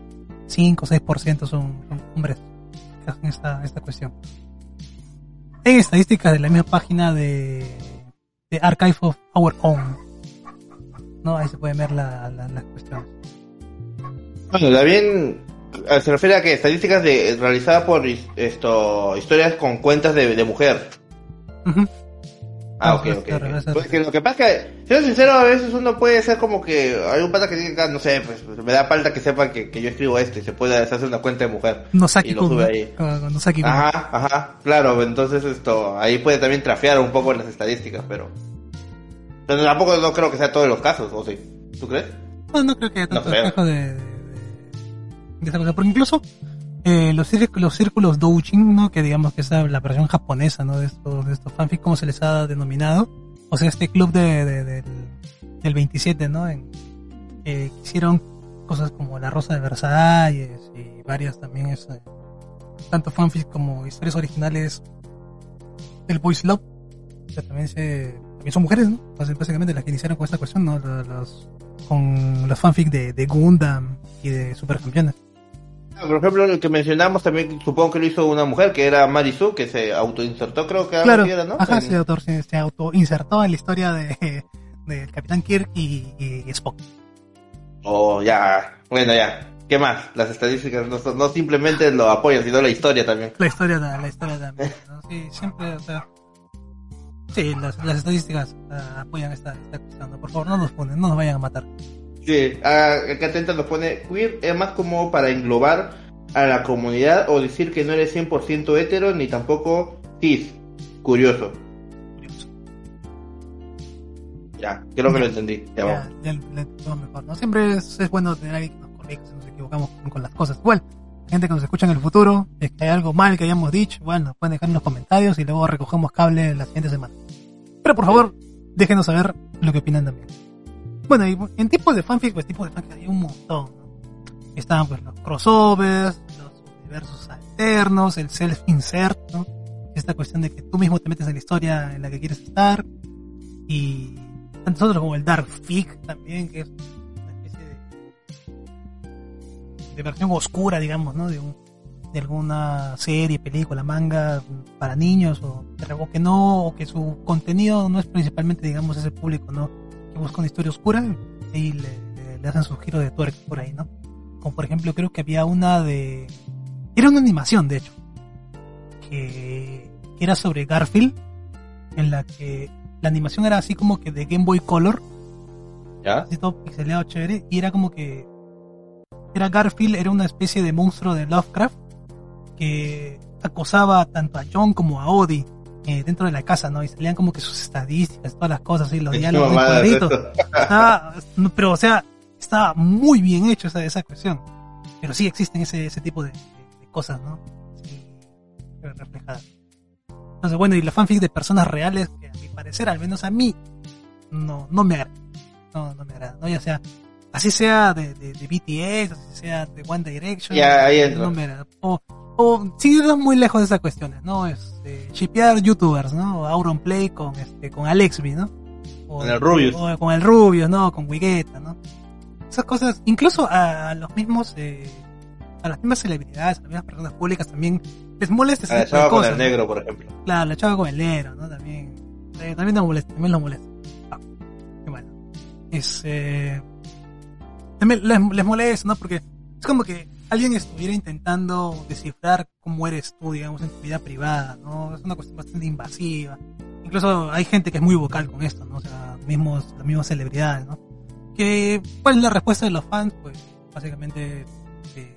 5 o 6% son, son hombres que hacen esta, esta cuestión. En estadísticas de la misma página de, de Archive of Our Own. ¿no? Ahí se pueden ver la, la, las cuestiones. Bueno, también eh, se refiere a que estadísticas de, realizadas por esto historias con cuentas de, de mujer. Ah, Ah, ok, pues, ok. eso- Pues que lo que pasa es que, siendo sincero, a veces uno puede ser como que hay un pata que diga, no sé, pues me da falta que sepa que, que yo escribo esto y se puede hacer una cuenta de mujer. Nosaki y lo sube ¿no? ahí. Con Nosaki Kun. Ajá, ajá, claro, entonces esto, ahí puede también trafear un poco en las estadísticas, pero... Pero tampoco no creo que sea todos los casos, ¿o sí? ¿Tú crees? No, no creo que haya No tanto creo. espejo de, de, de- de esa cosa. Porque incluso eh, los, los círculos doujin, ¿no? que digamos que es la versión japonesa ¿no? de estos, de estos fanfics, como se les ha denominado. O sea, este club de, de- del, del 27, ¿no? En, eh, hicieron cosas como La Rosa de Versalles y varias también, es, eh, tanto fanfics como historias originales del Boys Love. Que también, se, también son mujeres, ¿no? Bás- Básicamente las que iniciaron con esta cuestión, ¿no? Con los fanfics de, de Gundam y de Supercampeones. Por ejemplo, el que mencionamos también, supongo que lo hizo una mujer, que era Marisu, que se autoinsertó, creo que Claro, era, ¿no? ajá, En- se, auto, se, se autoinsertó en la historia de, del Capitán Kirk y, y Spock. Oh, ya, bueno, ya. ¿Qué más? Las estadísticas no, simplemente lo apoyan, sino la historia también. La historia, de- la historia también, ¿no? Sí, siempre, o sea... Sí, las, las estadísticas ah, apoyan esta, esta cuestión. Por favor, no nos ponen, no nos vayan a matar. Sí, ah, acá atenta nos pone, queer es más como para englobar a la comunidad o decir que no eres 100% hetero ni tampoco cis. Curioso. Curioso. Ya, creo que lo entendí. Ya, Ya, ya lo entendemos mejor, ¿no? Siempre es, es bueno tener alguien que nos corrija si nos equivocamos con, con las cosas. Igual, gente que nos escucha en el futuro, es que hay algo mal que hayamos dicho, bueno, nos pueden dejar en los comentarios y luego recogemos cable la siguiente semana. Pero por favor, déjenos saber lo que opinan también. Bueno, y en tipos de fanfic, pues tipos de fanfic hay un montón. Están pues los crossovers, los universos alternos, el self-insert, ¿no? Esta cuestión de que tú mismo te metes en la historia en la que quieres estar. Y tantos otros como el Dark Fic también, que es una especie de, de versión oscura, digamos, ¿no? De, un, de alguna serie, película, manga para niños o, o que no, o que su contenido no es principalmente, digamos, ese público, ¿no? Que busca una historia oscura y le, le- le hacen sus giros de tuerca por ahí, ¿no? Como por ejemplo, creo que había una de... Era una animación, de hecho, que, que era sobre Garfield, en la que la animación era así como que de Game Boy Color, ¿Ya? así todo pixeleado chévere, y era como que era Garfield, era una especie de monstruo de Lovecraft que acosaba tanto a John como a Odie eh, dentro de la casa, ¿no? Y salían como que sus estadísticas, todas las cosas, y los diálogos es cuadritos. Estaba- no, pero o sea, estaba muy bien hecho esa, esa cuestión. Pero sí existen ese, ese tipo de, de- de cosas, ¿no? Sí, reflejadas. Entonces, bueno, y la fanfic de personas reales, que a mi parecer, al menos a mí, no, no me agrada. No, no me agrada, ¿no? Ya sea, así sea de, de, de BTS, así sea de One Direction. Ahí entra. no me agrada. O, o sin irnos muy lejos de esas cuestiones, ¿no? Este, shipear youtubers, ¿no? Auron Play con, este, con Alexby, ¿no? O, Con el Rubius. O con el Rubius, ¿no? Con Wigueta, ¿no? Esas cosas, incluso a, los mismos, eh, a las mismas celebridades, a las mismas personas públicas también les molesta A la tipo de chava con cosas. el ¿no? negro, por ejemplo. Claro, la chava con el negro, ¿no? También. eh, también nos molesta, también nos molesta. Ah, qué bueno. Es, eh, también les, les molesta, ¿no? Porque es como que alguien estuviera intentando descifrar cómo eres tú, digamos, en tu vida privada, ¿no? Es una cuestión bastante invasiva. Incluso hay gente que es muy vocal con esto, ¿no? O sea, mismos, las mismas celebridades, ¿no? Que, ¿cuál es la respuesta de los fans? Pues, básicamente, eh,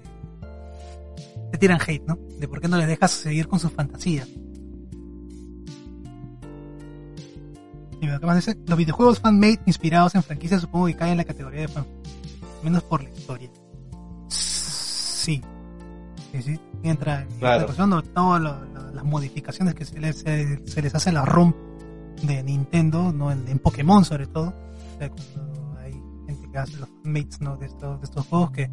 te tiran hate, ¿no? De por qué no les dejas seguir con sus fantasías. Los videojuegos fan-made inspirados en franquicias supongo que caen en la categoría de fan, menos por la historia. Sí. Sí, sí. Entra en Claro. todas las modificaciones que se les, se, se les hace la ROM de Nintendo, ¿no? En, en Pokémon sobre todo. O sea, cuando hay gente que hace los fanmates, ¿no? De estos, de estos juegos que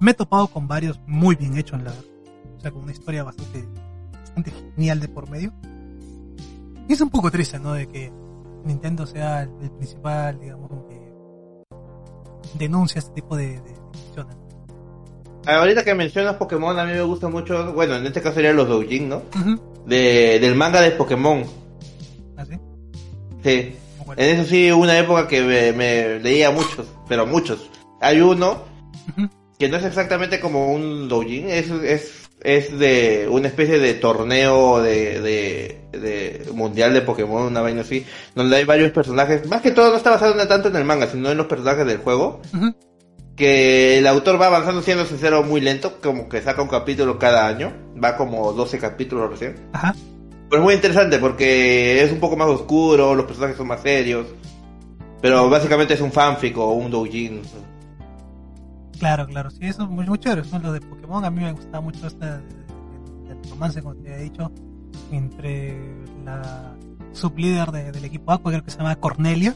me he topado con varios muy bien hechos, la verdad. O sea, con una historia bastante, bastante genial de por medio. Y es un poco triste, ¿no? De que Nintendo sea el, principal, digamos, como que denuncia este tipo de, de cuestiones. Ahorita que mencionas Pokémon, a mí me gusta mucho, bueno, en este caso serían los doujin, ¿no? De, del manga de Pokémon. ¿Así? Sí. Cual. En eso sí, una época que me, me leía muchos, pero muchos. Hay uno que no es exactamente como un doujin, es, es, es de una especie de torneo de, de, de mundial de Pokémon, una vaina así, donde hay varios personajes, más que todo no está basado tanto en el manga, sino en los personajes del juego. Que el autor va avanzando siendo sincero muy lento, como que saca un capítulo cada año, va como 12 capítulos recién. Ajá. Pero es muy interesante porque es un poco más oscuro, los personajes son más serios, pero básicamente es un fanfic o un doujin. Claro, claro, sí, eso es muy, muy chévere. Son los de Pokémon. A mí me gustaba mucho este romance, como te he dicho, entre la sublíder de- del equipo Aqua, creo que se llama Cornelia,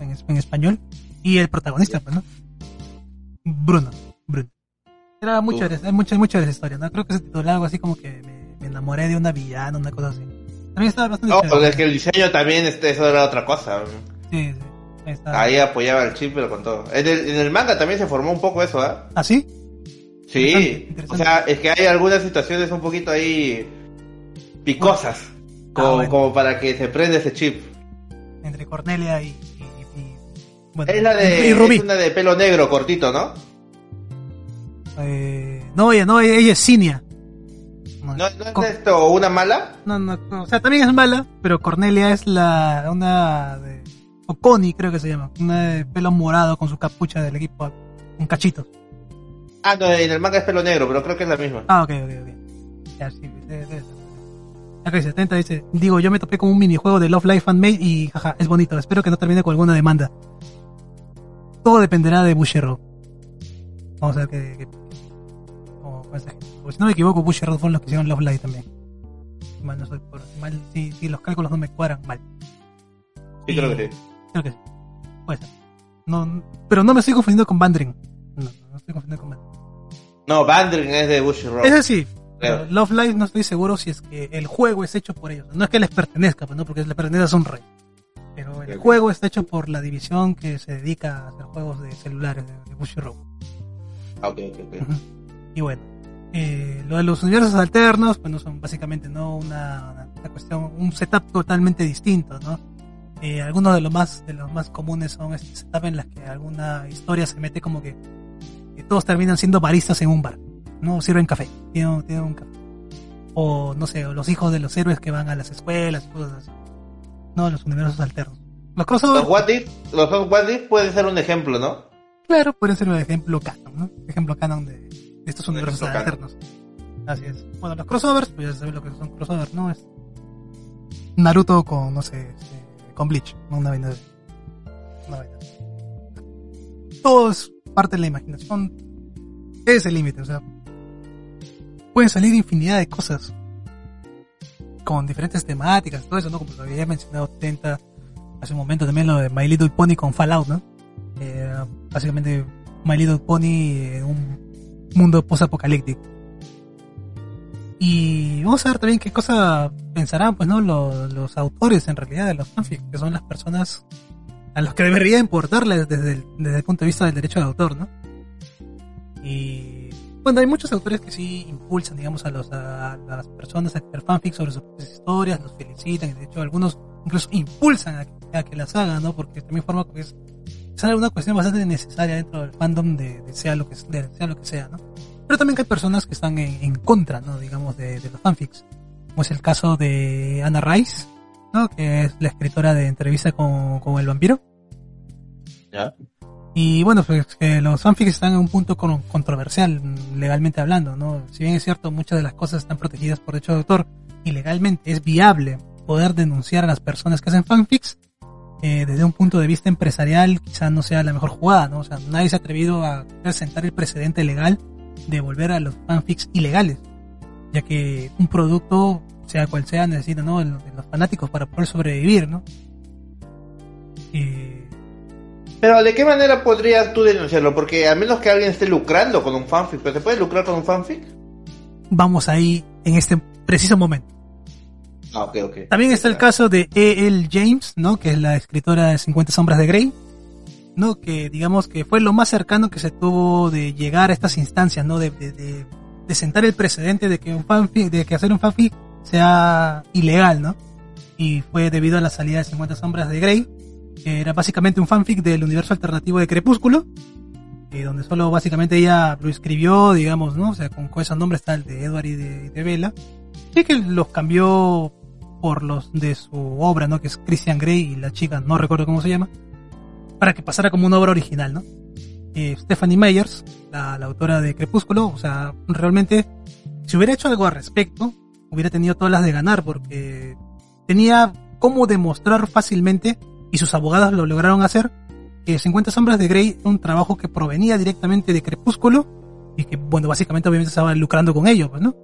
en, en español, y el protagonista, pues, ¿no? Bruno. Bruno. Era muy Uf. chévere, es muy, chévere- muy chévere esa historia, ¿no? Creo que se titulaba algo así como que me, me enamoré de una villana, una cosa así. También estaba bastante No, chévere. porque es que el diseño también, este, eso era otra cosa. Sí, sí. Ahí está. Ahí apoyaba el chip, pero con todo. En el, en el manga también se formó un poco eso, ¿ah? ¿Ah, sí? Sí, Interesante, interesante. o sea, es que hay algunas situaciones un poquito ahí picosas, como, Ah, bueno. como para que se prenda ese chip. Entre Cornelia y- bueno, Es la de, y Rubí. es una de pelo negro cortito, ¿no? Eh, no, ella, no, ella es Cinia. No, ¿No, no es esto una mala? no, no, no, o sea, también es mala, pero Cornelia es la, una de, o Connie creo que se llama, una de pelo morado con su capucha del equipo, un cachito. Ah, no, en el manga es pelo negro, pero creo que es la misma. Ah, ok, ok, ok. Ya, sí, debe, debe. Acá dice, atenta, dice, digo, yo me topé con un minijuego de Love Life and Made y jaja, es bonito, espero que no termine con alguna demanda. Todo dependerá de Bushiroad. Vamos a ver qué, qué. Porque si no me equivoco, Bushiroad fueron los que hicieron Love Live también. Si Mal no soy por, mal, si, si los cálculos no me cuadran, mal. Sí, creo que sí. Creo que sí. Puede ser. No, pero no me estoy confundiendo con Bandring. No, no, estoy confundiendo con Bandring. No, Bandring es de Bushiroad. Es así. Creo. pero Love Live no estoy seguro si es que el juego es hecho por ellos. No es que les pertenezca, pues no, porque les pertenece a Sunray. Pero el juego está hecho por la división que se dedica a hacer juegos de celulares de, de Bushiroad. Ah, ok, ok, ok. Y bueno, eh, lo de los universos alternos, pues no son básicamente no una, una cuestión, un setup totalmente distinto, ¿no? Eh, algunos de los más de los más comunes son este setup en las que alguna historia se mete como que, que todos terminan siendo baristas en un bar, no sirven café, tienen, tienen un café. O no sé, o los hijos de los héroes que van a las escuelas cosas así. No, los universos alternos. Los crossovers, Los What If, los What If puede ser un ejemplo, ¿no? Claro, puede ser un ejemplo canon, ¿no? Ejemplo canon de, de estos Un universos alternos. Así es. Bueno, los crossovers, pues ya se sabe lo que son crossovers, ¿no? Es Naruto con, no sé, este, con Bleach, ¿no? Una vaina de... Una vaina. Todo es parte de la imaginación. Es el límite, o sea... Pueden salir infinidad de cosas. Con diferentes temáticas, todo eso, ¿no? Como lo había mencionado Tenta hace un momento también lo de My Little Pony con Fallout, ¿no? Eh, básicamente My Little Pony en un mundo post-apocalíptico. Y vamos a ver también qué cosa pensarán, pues, ¿no? Los, los autores, en realidad, de los fanfics, que son las personas a los que debería importarles desde el, desde el punto de vista del derecho de autor, ¿no? Y, bueno, hay muchos autores que sí impulsan, digamos, a, los, a las personas a crear fanfics sobre sus historias, los felicitan, y de hecho algunos incluso impulsan a que, que las hagan, ¿no? Porque también forma que es, es una cuestión bastante necesaria dentro del fandom de, sea lo que sea lo que sea, ¿no? Pero también hay personas que están en, en contra, ¿no? Digamos, de, de los fanfics. Como es el caso de Anna Rice, ¿no? Que es la escritora de entrevista con, con el vampiro. Ya. Y bueno, pues que los fanfics están en un punto con- controversial, legalmente hablando, ¿no? Si bien es cierto, muchas de las cosas están protegidas por derecho de autor y legalmente es viable poder denunciar a las personas que hacen fanfics, eh, desde un punto de vista empresarial quizás no sea la mejor jugada, ¿no? O sea, nadie se ha atrevido a presentar el precedente legal de volver a los fanfics ilegales, ya que un producto, sea cual sea, necesita, ¿no? Los fanáticos para poder sobrevivir, ¿no? Y Pero ¿de qué manera podrías tú denunciarlo? Porque a menos que alguien esté lucrando con un fanfic, ¿pero se puede lucrar con un fanfic? vamos ahí en este preciso momento. Ah, ok, ok. También está el caso de E.L. James, ¿no? Que es la escritora de 50 sombras de Grey, ¿no? Que digamos que fue lo más cercano que se tuvo de llegar a estas instancias, ¿no? De, de, de- de sentar el precedente de que un fanfic, de que hacer un fanfic sea ilegal, ¿no? Y fue debido a la salida de 50 sombras de Grey, que era básicamente un fanfic del universo alternativo de Crepúsculo, que donde solo básicamente ella lo escribió, digamos, ¿no? O sea, con, con esos nombres está el de Edward y de, de Bella. Y que los cambió por los de su obra, ¿no? Que es Christian Grey y la chica, no recuerdo cómo se llama, para que pasara como una obra original, ¿no? Eh, Stephanie Meyers, la, la autora de Crepúsculo, o sea, realmente, si hubiera hecho algo al respecto, hubiera tenido todas las de ganar, porque tenía cómo demostrar fácilmente, y sus abogados lo lograron hacer, que 50 sombras de Grey un trabajo que provenía directamente de Crepúsculo, y que, bueno, básicamente obviamente estaba lucrando con ello, pues, ¿no?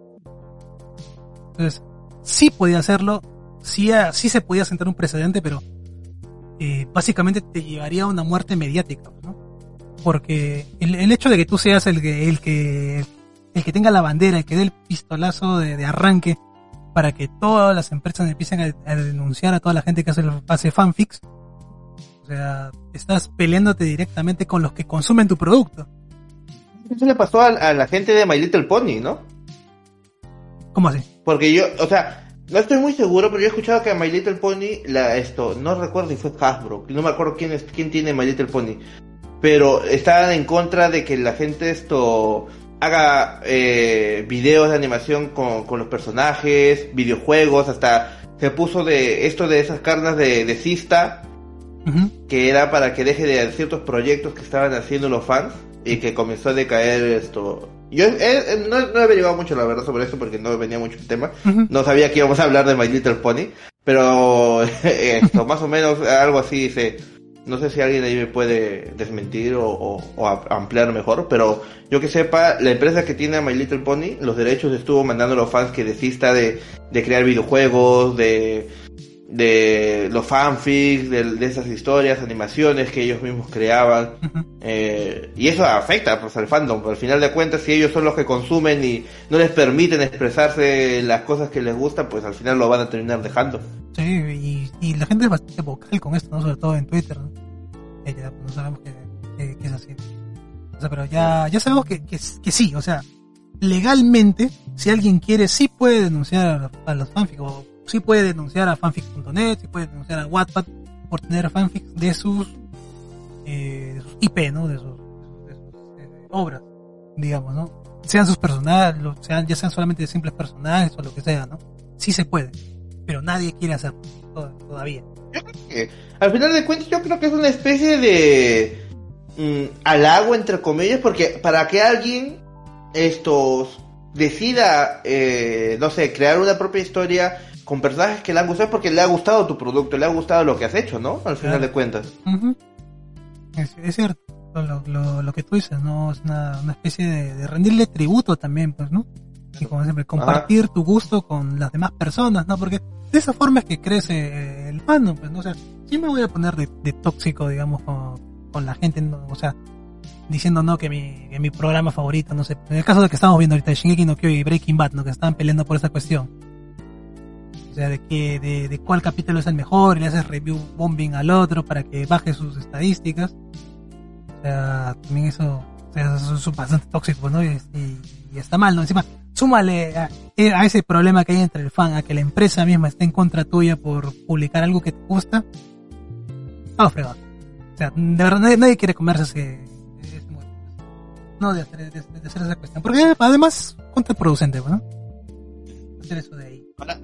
Entonces, sí podía hacerlo, sí, ah, sí se podía sentar un precedente, pero eh, básicamente te llevaría a una muerte mediática, ¿no? Porque el, hecho de que tú seas el que, el que, el que tenga la bandera, el que dé el pistolazo de, arranque para que todas las empresas empiecen a, denunciar a toda la gente que hace, hace fanfics, sea, estás peleándote directamente con los que consumen tu producto. Eso le pasó a, a la gente de My Little Pony, ¿no? ¿Cómo así? Porque yo, o sea, no estoy muy seguro, pero yo he escuchado que a My Little Pony, la, esto, no recuerdo si fue Hasbro, no me acuerdo quién es, quién tiene My Little Pony, pero estaban en contra de que la gente esto haga eh, videos de animación con, con los personajes, videojuegos, hasta se puso de esto de esas carnas de, de cista, Ujú. que era para que deje de ciertos proyectos que estaban haciendo los fans y que comenzó a decaer esto. Yo eh, eh, no, no he averiguado mucho la verdad sobre eso porque no venía mucho el tema. Ujú. No sabía que íbamos a hablar de My Little Pony, pero esto, más o menos algo así dice. No sé si alguien ahí me puede desmentir o, o- o ampliar mejor, pero yo que sepa, la empresa que tiene a My Little Pony, los derechos estuvo mandando a los fans que desista de, de crear videojuegos, de, de los fanfics, de, de esas historias, animaciones que ellos mismos creaban. Eh, y eso afecta pues, al fandom. Al final de cuentas, si ellos son los que consumen y no les permiten expresarse las cosas que les gustan, pues al final lo van a terminar dejando. Sí, y, y la gente es bastante vocal con esto, ¿no? Sobre todo en Twitter, ¿no? Eh, ya, pues, no sabemos que, que- que es así. O sea, pero ya, ya sabemos que, que, que sí, o sea, legalmente, si alguien quiere, sí puede denunciar a, a los fanfics, o sí puede denunciar a fanfics.net, sí puede denunciar a Wattpad por tener fanfics de sus, eh, de sus IP, ¿no? De sus, de eh, obras, digamos, ¿no? Sean sus personajes, sean, ya sean solamente simples personajes o lo que sea, ¿no? Sí se puede, pero nadie quiere hacerlo to- todavía. Eh, al final de cuentas, yo creo que es una especie de mm, halago, entre comillas, porque para que alguien estos decida, eh, no sé, crear una propia historia con personajes que le han gustado, porque le ha gustado tu producto, le ha gustado lo que has hecho, ¿no? Al final Claro. de cuentas. Ujú. es, es cierto, lo, lo, lo que tú dices, ¿no? Es una, una especie de, de rendirle tributo también, pues, ¿no? Y como siempre, compartir tu gusto con las demás personas, ¿no? Porque de esa forma es que crece eh, el fandom, pues, ¿no? O sea, sí me voy a poner de, de tóxico, digamos, con, con la gente, ¿no? O sea, diciendo, no, que mi, que mi programa favorito, no sé, en el caso de que estamos viendo ahorita, Shingeki no Kyojin y Breaking Bad, ¿no? Que estaban peleando por esa cuestión. O sea, de que, de, de cuál capítulo es el mejor, y le haces review bombing al otro para que baje sus estadísticas. O sea, también eso, o sea, eso es bastante tóxico, ¿no? Y, y- y está mal, ¿no? Encima, súmale a, a ese problema que hay entre el fan, a que la empresa misma esté en contra tuya por publicar algo que te gusta. Todo fregado. O sea, de verdad, nadie, nadie quiere comerse ese, ese. No, de hacer, de, de hacer esa cuestión. Porque además, contraproducente, ¿no? Hacer eso de ahí. Ahora,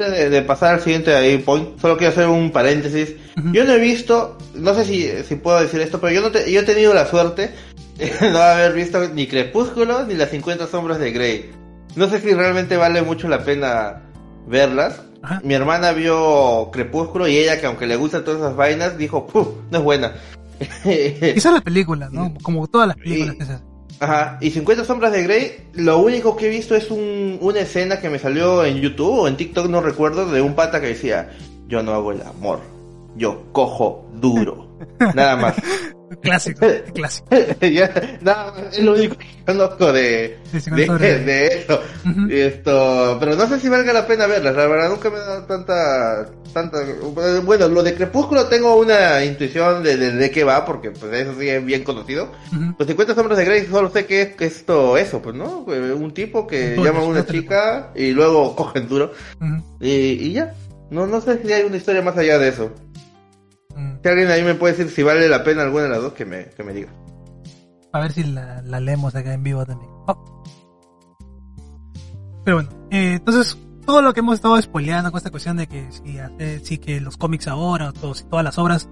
antes de, de pasar al siguiente point, solo quiero hacer un paréntesis. Yo no he visto, no sé si, si puedo decir esto, pero yo no te- yo he tenido la suerte de no haber visto ni Crepúsculo ni las 50 sombras de Grey. No sé si realmente vale mucho la pena verlas. Ajá. Mi hermana vio Crepúsculo y ella, que aunque le gustan todas esas vainas, dijo, "Puf, no es buena. Quizás la película, ¿no? Como todas las películas Y- hacen. Ajá, y 50 sombras de Grey, lo único que he visto es un, una escena que me salió en YouTube o en TikTok, no recuerdo, de un pata que decía, yo no hago el amor, yo cojo duro. Nada más. Clásico, clásico. Ya, nada más, es lo único que conozco de, Sí, sí, de, de eso. Ujú. Esto, pero no sé si valga la pena verlas, la verdad nunca me ha dado tanta, tanta, bueno, lo de Crepúsculo tengo una intuición de, de, de qué va, porque pues eso sí es bien conocido. Ujú. Los 50 sombras de Grey solo sé que es que esto, eso, pues, ¿no? Eh, Un tipo que llama a una no chica y luego cogen duro y, y ya. No, no sé si hay una historia más allá de eso. Si alguien ahí me puede decir si vale la pena alguna de las dos, que me, que me diga. A ver si la, la leemos acá en vivo también. Oh. Pero bueno, eh, entonces todo lo que hemos estado spoileando con esta cuestión de que si, si que los cómics ahora, o todo- si todas las obras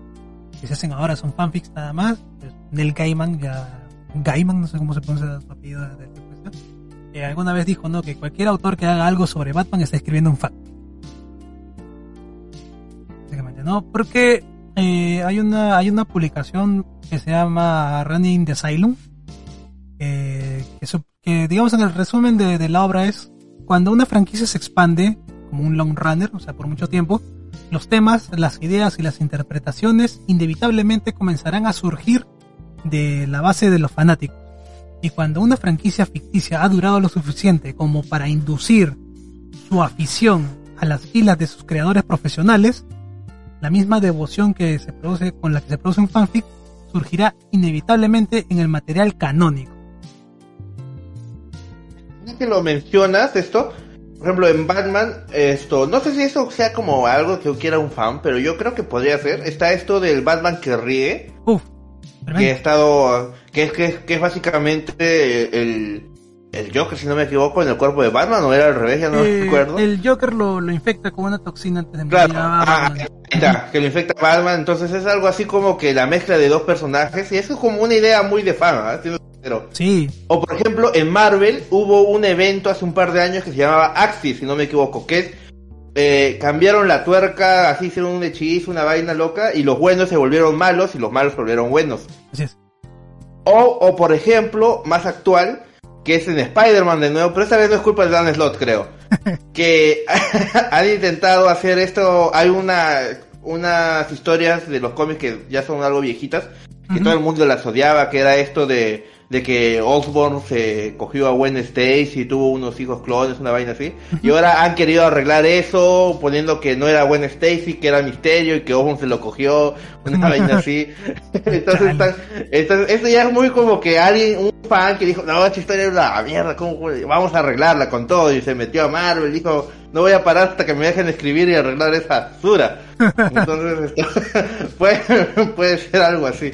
que se hacen ahora son fanfics nada más, pues Neil Gaiman ya, Gaiman, no sé cómo se pronuncia su apellido de, de cuestión, que alguna vez dijo, ¿no? Que cualquier autor que haga algo sobre Batman está escribiendo un fanfic. ¿no? Porque eh, hay una hay una publicación que se llama Running the Asylum que, digamos en el resumen de, de la obra es cuando una franquicia se expande como un long runner, o sea, por mucho tiempo, los temas, las ideas y las interpretaciones inevitablemente comenzarán a surgir de la base de los fanáticos. Y cuando una franquicia ficticia ha durado lo suficiente como para inducir su afición a las filas de sus creadores profesionales, la misma devoción que se produce con la que se produce un fanfic surgirá inevitablemente en el material canónico. Ya que lo mencionas, esto, por ejemplo, en Batman, esto, no sé si eso sea como algo que quiera un fan, pero yo creo que podría ser. Está esto del Batman que ríe, Uf, que ha estado, que es, que, es- que es básicamente el, el Joker, si no me equivoco, en el cuerpo de Batman, o era al revés, ya no Eh, recuerdo. el Joker lo, lo infecta con una toxina antes de Claro, ah, está, que lo infecta a Batman, entonces es algo así como que la mezcla de dos personajes, y eso es como una idea muy de fan. Siendo sincero. Sí, O por ejemplo, en Marvel hubo un evento hace un par de años que se llamaba Axis, si no me equivoco, que es eh, cambiaron la tuerca, así hicieron un hechizo, una vaina loca, y los buenos se volvieron malos y los malos se volvieron buenos. así es. O, o por ejemplo, más actual, que es en Spider-Man de nuevo, pero esta vez no es culpa de Dan Slott, creo. que han intentado hacer esto, hay una unas historias de los cómics que ya son algo viejitas, que todo el mundo las odiaba, que era esto de, de que Osborn se cogió a Gwen Stacy y tuvo unos hijos clones, una vaina así. Y ahora han querido arreglar eso, poniendo que no era Gwen Stacy, que era Misterio y que Osborn se lo cogió, una vaina así. Entonces, están- entonces, esto ya es muy como que alguien, un fan que dijo, no, esta historia es la mierda, ¿cómo vamos a arreglarla con todo, y se metió a Marvel, dijo, no voy a parar hasta que me dejen escribir y arreglar esa basura. Entonces, esto, puede, puede ser algo así.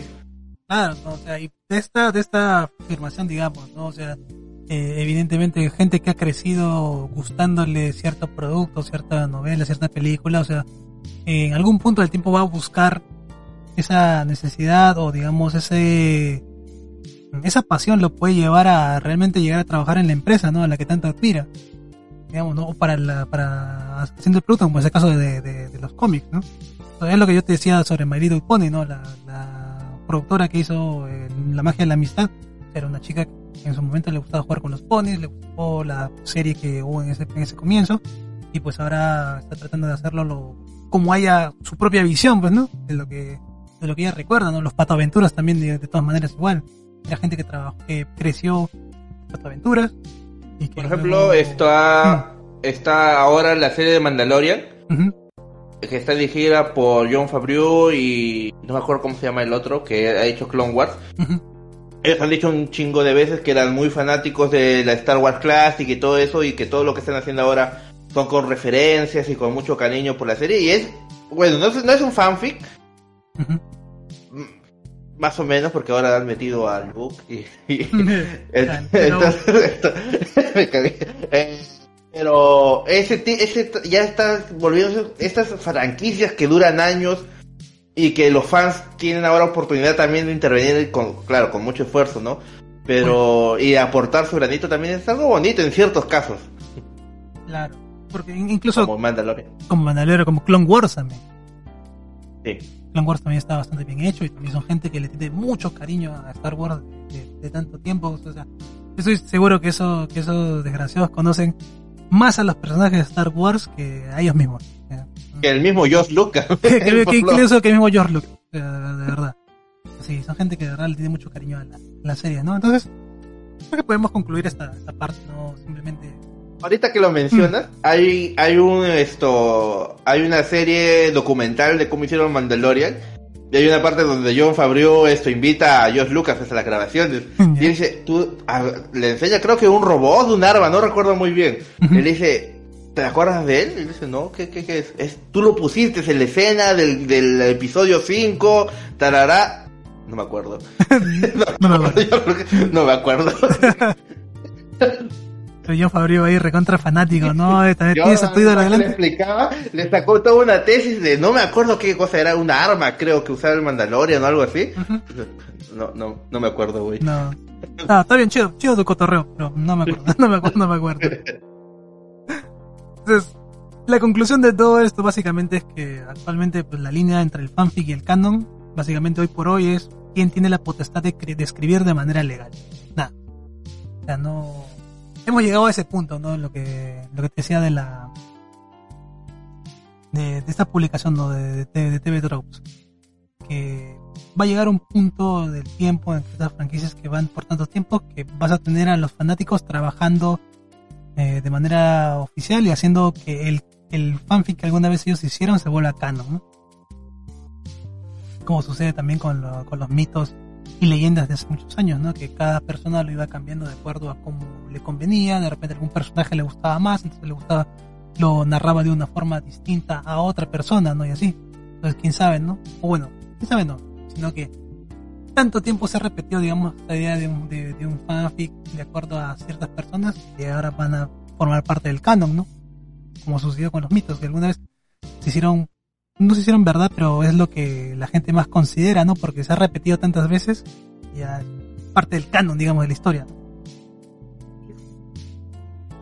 Claro, ¿no? o sea, y de esta, de esta afirmación, digamos, ¿no? O sea, eh, evidentemente gente que ha crecido gustándole cierto producto, cierta novela, cierta película, o sea, en algún punto del tiempo va a buscar esa necesidad o digamos ese esa pasión lo puede llevar a realmente llegar a trabajar en la empresa, ¿no? A la que tanto admira. Digamos, ¿no? O para la, para haciendo el producto, como es el caso de, los cómics, ¿no? Sea, es lo que yo te decía sobre My Little Pony, ¿no? La productora que hizo eh, La magia de la amistad. Era una chica que en su momento le gustaba jugar con los ponis, le gustó la serie que hubo en ese, en ese comienzo. Y pues ahora está tratando de hacerlo lo, como haya su propia visión, pues, ¿no? De lo que, de lo que ella recuerda, ¿no? Los patoaventuras también, de, de todas maneras, igual. Era gente que trabajó, que creció patoaventuras. Y que Por ejemplo, luego- está, está ahora la serie de Mandalorian, Ujú. Que está dirigida por John Favreau y no me acuerdo cómo se llama el otro, que ha hecho Clone Wars. Ellos han dicho un chingo de veces que eran muy fanáticos de la Star Wars Classic y todo eso, y que todo lo que están haciendo ahora son con referencias y con mucho cariño por la serie. Y es, bueno, no es, no es un fanfic, mm, más o menos, porque ahora han metido al book y, y- entonces, me cagué. Pero ese, ese ya está volviendo estas franquicias que duran años y que los fans tienen ahora oportunidad también de intervenir con, claro, con mucho esfuerzo, ¿no? Pero, y aportar su granito también es algo bonito en ciertos casos, Claro. Porque in- incluso como Mandalorian. como Mandalorian, como Clone Wars también. Sí. Clone Wars también está bastante bien hecho y también son gente que le tiene mucho cariño a Star Wars de, de tanto tiempo. O sea, estoy seguro que eso, que esos desgraciados conocen más a los personajes de Star Wars que a ellos mismos. Que el mismo Josh Lucas. que, que- por que lo- incluso que el mismo George Lucas, de, de verdad. Sí, son gente que de verdad le tiene mucho cariño a la, a la serie, ¿no? Entonces, creo que podemos concluir esta, esta parte, ¿no? Simplemente... Ahorita que lo mencionas, hay, hay un esto, hay una serie documental de cómo hicieron Mandalorian. Y hay una parte donde John Favreau esto invita a Josh Lucas a las grabaciones. Y dice, tú, a- le enseña creo que un robot, un arma, no recuerdo muy bien. Ujú. Él dice, ¿te acuerdas de él? Y él dice, no, ¿qué, qué, qué es? es? Tú lo pusiste en la escena del, del episodio 5, tarará. No me acuerdo. No me acuerdo. Pero yo Fabio ahí recontra fanático, ¿no? Yo tienes a tu ídolo le explicaba, le sacó toda una tesis de no me acuerdo qué cosa era, una arma, creo que usaba el Mandalorian o algo así. No, no, no me acuerdo, güey. No. No, está bien chido, chido tu cotorreo, pero no me acuerdo, no me acuerdo, no me acuerdo. Entonces, la conclusión de todo esto básicamente es que actualmente pues, la línea entre el fanfic y el canon, básicamente hoy por hoy es quién tiene la potestad de escribir de manera legal. Nada. O sea, no... Hemos llegado a ese punto, ¿no? Lo que, lo que te decía de la... De, esta publicación, ¿no? De, de, de TV Drops. Que va a llegar un punto del tiempo en estas franquicias que van por tanto tiempo que vas a tener a los fanáticos trabajando eh, de manera oficial y haciendo que el, el fanfic que alguna vez ellos hicieron se vuelva canon, ¿no? Como sucede también con, lo- con los mitos y leyendas de hace muchos años, ¿no? Que cada persona lo iba cambiando de acuerdo a cómo le convenía, de repente algún personaje le gustaba más, entonces le gustaba, lo narraba de una forma distinta a otra persona, ¿no? Y así. Entonces, quién sabe, ¿no? O bueno, quién sabe, no, sino que tanto tiempo se ha repetido, digamos, la idea de un, de un fanfic de acuerdo a ciertas personas que ahora van a formar parte del canon, ¿no? Como sucedió con los mitos, que alguna vez se hicieron, no se hicieron verdad, pero es lo que la gente más considera, ¿no? Porque se ha repetido tantas veces, ya es parte del canon, digamos, de la historia.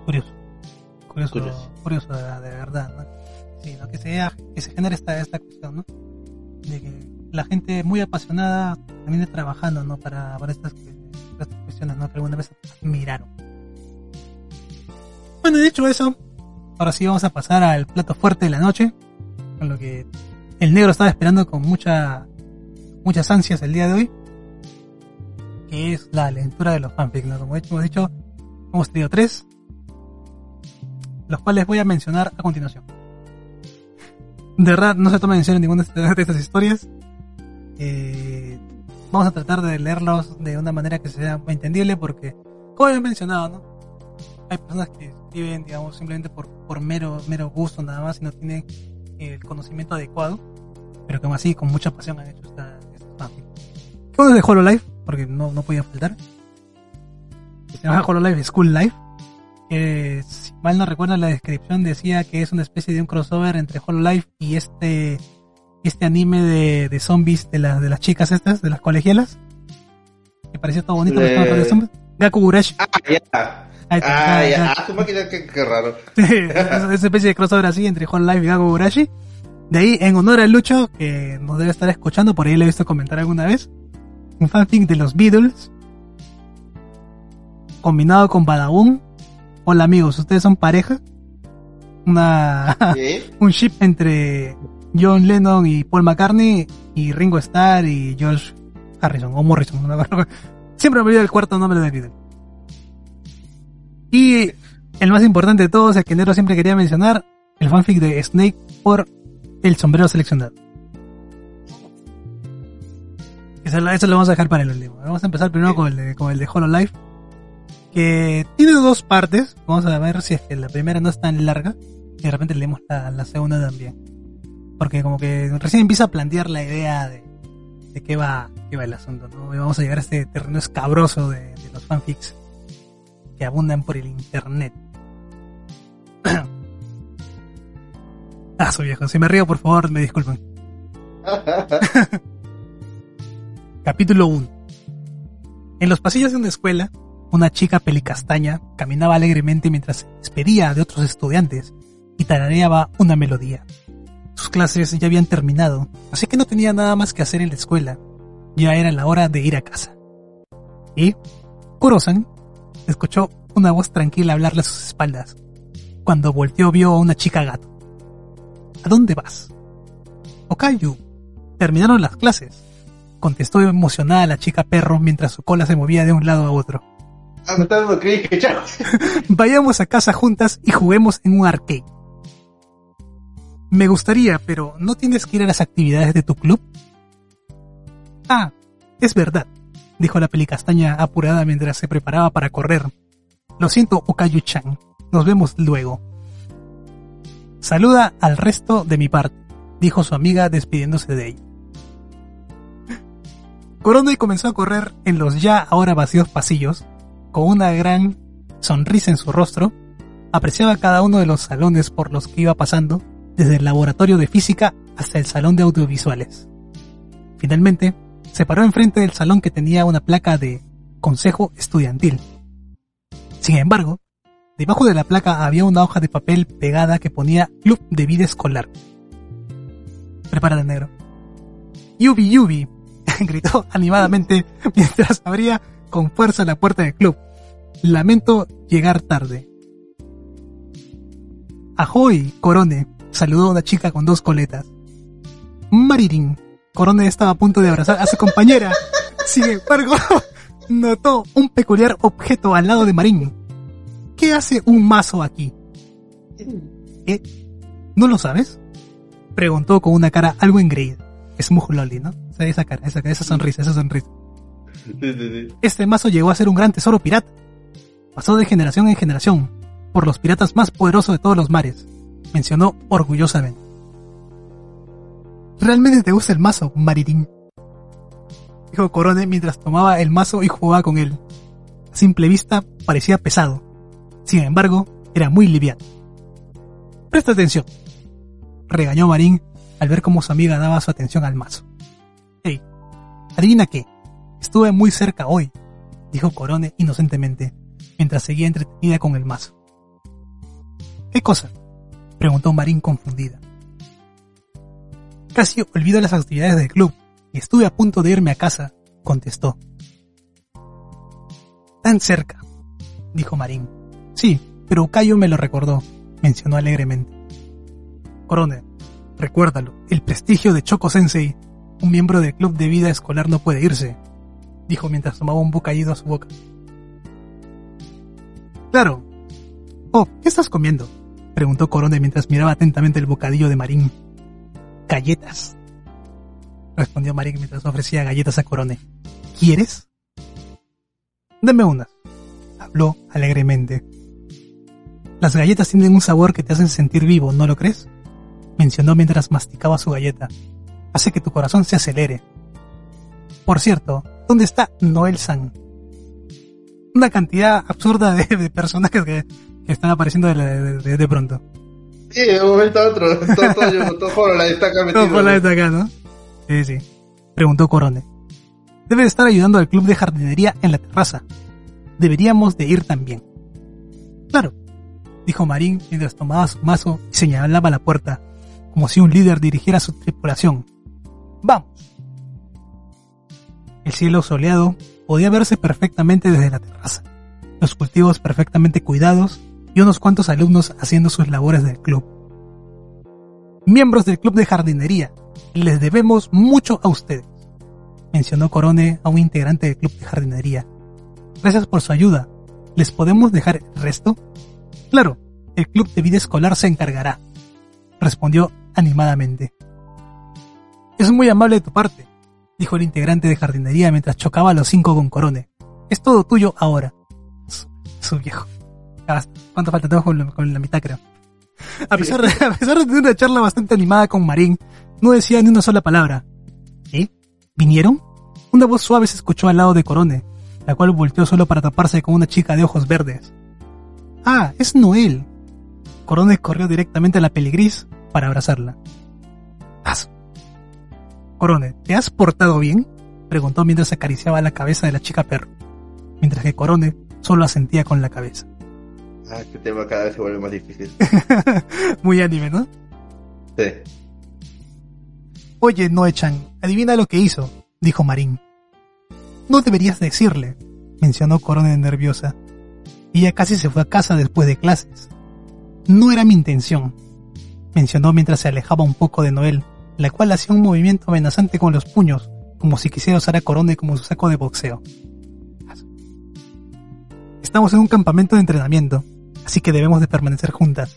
Curioso. Curioso, curioso, Curioso. de, de verdad, ¿no? Sí, ¿no? Que se, que se genere esta, esta cuestión, ¿no? De que la gente muy apasionada termine trabajando, ¿no? Para, para estas, estas cuestiones, ¿no? Que alguna vez miraron. Bueno, dicho eso, ahora sí vamos a pasar al plato fuerte de la noche, con lo que el negro estaba esperando con mucha, muchas ansias el día de hoy, que es la lectura de los fanfics, ¿no? Como hemos dicho, hemos tenido tres, los cuales voy a mencionar a continuación. De verdad, no se toma en serio ninguna de estas historias. Eh, vamos a tratar de leerlos de una manera que sea entendible porque, como he mencionado, ¿no? Hay personas que escriben, digamos, simplemente por, por mero, mero gusto nada más y no tienen el conocimiento adecuado, pero que aún así con mucha pasión han hecho esta, fanfics. ¿Qué es de Hololive? Porque no, no podía faltar. Se llama Hololive School Life. Que si mal no recuerdo la descripción decía que es una especie de un crossover entre Hololive y este este anime de, de zombies de, las de las chicas estas, de las colegialas. Que parecía todo bonito. Zombies. Gaku Gurashi. Ah, ya. Está, Ah, ya. Ah, su máquina, qué, qué raro. Sí, es una especie de crossover así entre Hololive y Gaku Gurashi. De ahí, en honor al Lucho, que nos debe estar escuchando, por ahí le he visto comentar alguna vez, un fanfic de los Beatles, combinado con Badaboom. Hola amigos, ¿ustedes son pareja? Una, ¿Sí? un ship entre John Lennon y Paul McCartney y Ringo Starr y George Harrison o Morrison. no me acuerdo. Siempre me olvido el cuarto nombre de Beatle. Y el más importante de todos, el que Nero siempre quería mencionar, el fanfic de Snake por el sombrero seleccionado. Eso, lo- vamos a dejar para el último. Vamos a empezar primero con el de, con el de Hololive, que tiene dos partes. Vamos a ver si es que la primera no es tan larga y de repente leemos la, segunda también. Porque como que recién empieza a plantear la idea de, de qué va, qué va el asunto, ¿no? Y vamos a llegar a este terreno escabroso de los fanfics que abundan por el internet. ah, soy viejo. Si me río, por favor, me disculpen. Capítulo 1. En los pasillos de una escuela, una chica pelicastaña caminaba alegremente mientras se despedía de otros estudiantes y tarareaba una melodía. Sus clases ya habían terminado, así que no tenía nada más que hacer en la escuela. Ya era la hora de ir a casa. Y Kurosan escuchó una voz tranquila hablarle a sus espaldas. Cuando volteó vio a una chica gato. ¿A dónde vas? Okayu. Terminaron las clases. Contestó emocionada la chica perro mientras su cola se movía de un lado a otro. Ah. Vayamos a casa juntas y juguemos en un arcade. Me gustaría, pero ¿no tienes que ir a las actividades de tu club? Ah, es verdad, dijo la pelicastaña apurada mientras se preparaba para correr. Lo siento, Okayu-chan. Nos vemos luego. Saluda al resto de mi parte, dijo su amiga despidiéndose de ella. Corone comenzó a correr en los ya ahora vacíos pasillos, con una gran sonrisa en su rostro, apreciaba cada uno de los salones por los que iba pasando, desde el laboratorio de física hasta el salón de audiovisuales. Finalmente, se paró enfrente del salón que tenía una placa de Consejo Estudiantil. Sin embargo, debajo de la placa había una hoja de papel pegada que ponía Club de Vida Escolar. Prepárate, negro. Yubi Yubi, gritó animadamente mientras abría con fuerza la puerta del club. Lamento llegar tarde. Ahoy, Corone, saludó a una chica con dos coletas. Maririn, Corone estaba a punto de abrazar a su compañera. Sin embargo, notó un peculiar objeto al lado de Marín. ¿Qué hace un mazo aquí? ¿Eh? ¿No lo sabes? Preguntó con una cara algo engreída. Smooth Lolly, ¿no? Esa cara, esa, esa sonrisa, esa sonrisa. Este mazo llegó a ser un gran tesoro pirata. Pasó de generación en generación, por los piratas más poderosos de todos los mares, mencionó orgullosamente. ¿Realmente te gusta el mazo, Maritín? Dijo Corone mientras tomaba el mazo y jugaba con él. A simple vista parecía pesado. Sin embargo, era muy liviano. Presta atención. Regañó Marín al ver cómo su amiga daba su atención al mazo. Hey, adivina qué. Estuve muy cerca hoy, dijo Corone inocentemente, mientras seguía entretenida con el mazo. ¿Qué cosa? preguntó Marín confundida. Casi olvido las actividades del club y estuve a punto de irme a casa, contestó. Tan cerca, dijo Marín. Sí, pero Cayo me lo recordó, mencionó alegremente. Corone, recuérdalo, el prestigio de Choco Sensei, un miembro del club de vida escolar no puede irse, dijo mientras tomaba un bocadillo a su boca. Claro. Oh, ¿qué estás comiendo? preguntó Corone mientras miraba atentamente el bocadillo de Marín. Galletas. Respondió Marín mientras ofrecía galletas a Corone. ¿Quieres? Dame unas. Habló alegremente. Las galletas tienen un sabor que te hacen sentir vivo, ¿no lo crees? Mencionó mientras masticaba su galleta. Hace que tu corazón se acelere. Por cierto, ¿dónde está Noel San? Una cantidad absurda de, personajes que, que, están apareciendo de, de, de, pronto. Sí, de un momento a otro. Todo, todo, todo, todo la destaca metido. Todo por la destaca, ¿no? Sí, sí. Preguntó Corone. Debe estar ayudando al club de jardinería en la terraza. Deberíamos de ir también. Claro, dijo Marín mientras tomaba su mazo y señalaba la puerta, como si un líder dirigiera su tripulación. ¡Vamos! El cielo soleado podía verse perfectamente desde la terraza, los cultivos perfectamente cuidados y unos cuantos alumnos haciendo sus labores del club. Miembros del club de jardinería, les debemos mucho a ustedes, mencionó Corone a un integrante del club de jardinería. Gracias por su ayuda. ¿Les podemos dejar el resto? Claro, el club de vida escolar se encargará, respondió animadamente. Es muy amable de tu parte, dijo el integrante de jardinería mientras chocaba a los cinco con Corone. Es todo tuyo ahora. Su, su viejo. ¿Cuánto falta? Tengo con, con, la mitad, creo. A pesar, de, a pesar de tener una charla bastante animada con Marín, no decía ni una sola palabra. ¿Eh? ¿Vinieron? Una voz suave se escuchó al lado de Corone, la cual volteó solo para taparse con una chica de ojos verdes. Ah, es Noel. Corone corrió directamente a la peligris para abrazarla. Paso. Corone, ¿te has portado bien? preguntó mientras acariciaba la cabeza de la chica perro, mientras que Corone solo asentía con la cabeza. Ah, este tema cada vez se vuelve más difícil. Muy anime, ¿no? Sí. Oye, Noe-chan, adivina lo que hizo, dijo Marín. No deberías decirle, mencionó Corone nerviosa. Ella casi se fue a casa después de clases. No era mi intención, mencionó mientras se alejaba un poco de Noel, la cual hacía un movimiento amenazante con los puños, como si quisiera usar a Corone como su saco de boxeo. Estamos en un campamento de entrenamiento, así que debemos de permanecer juntas,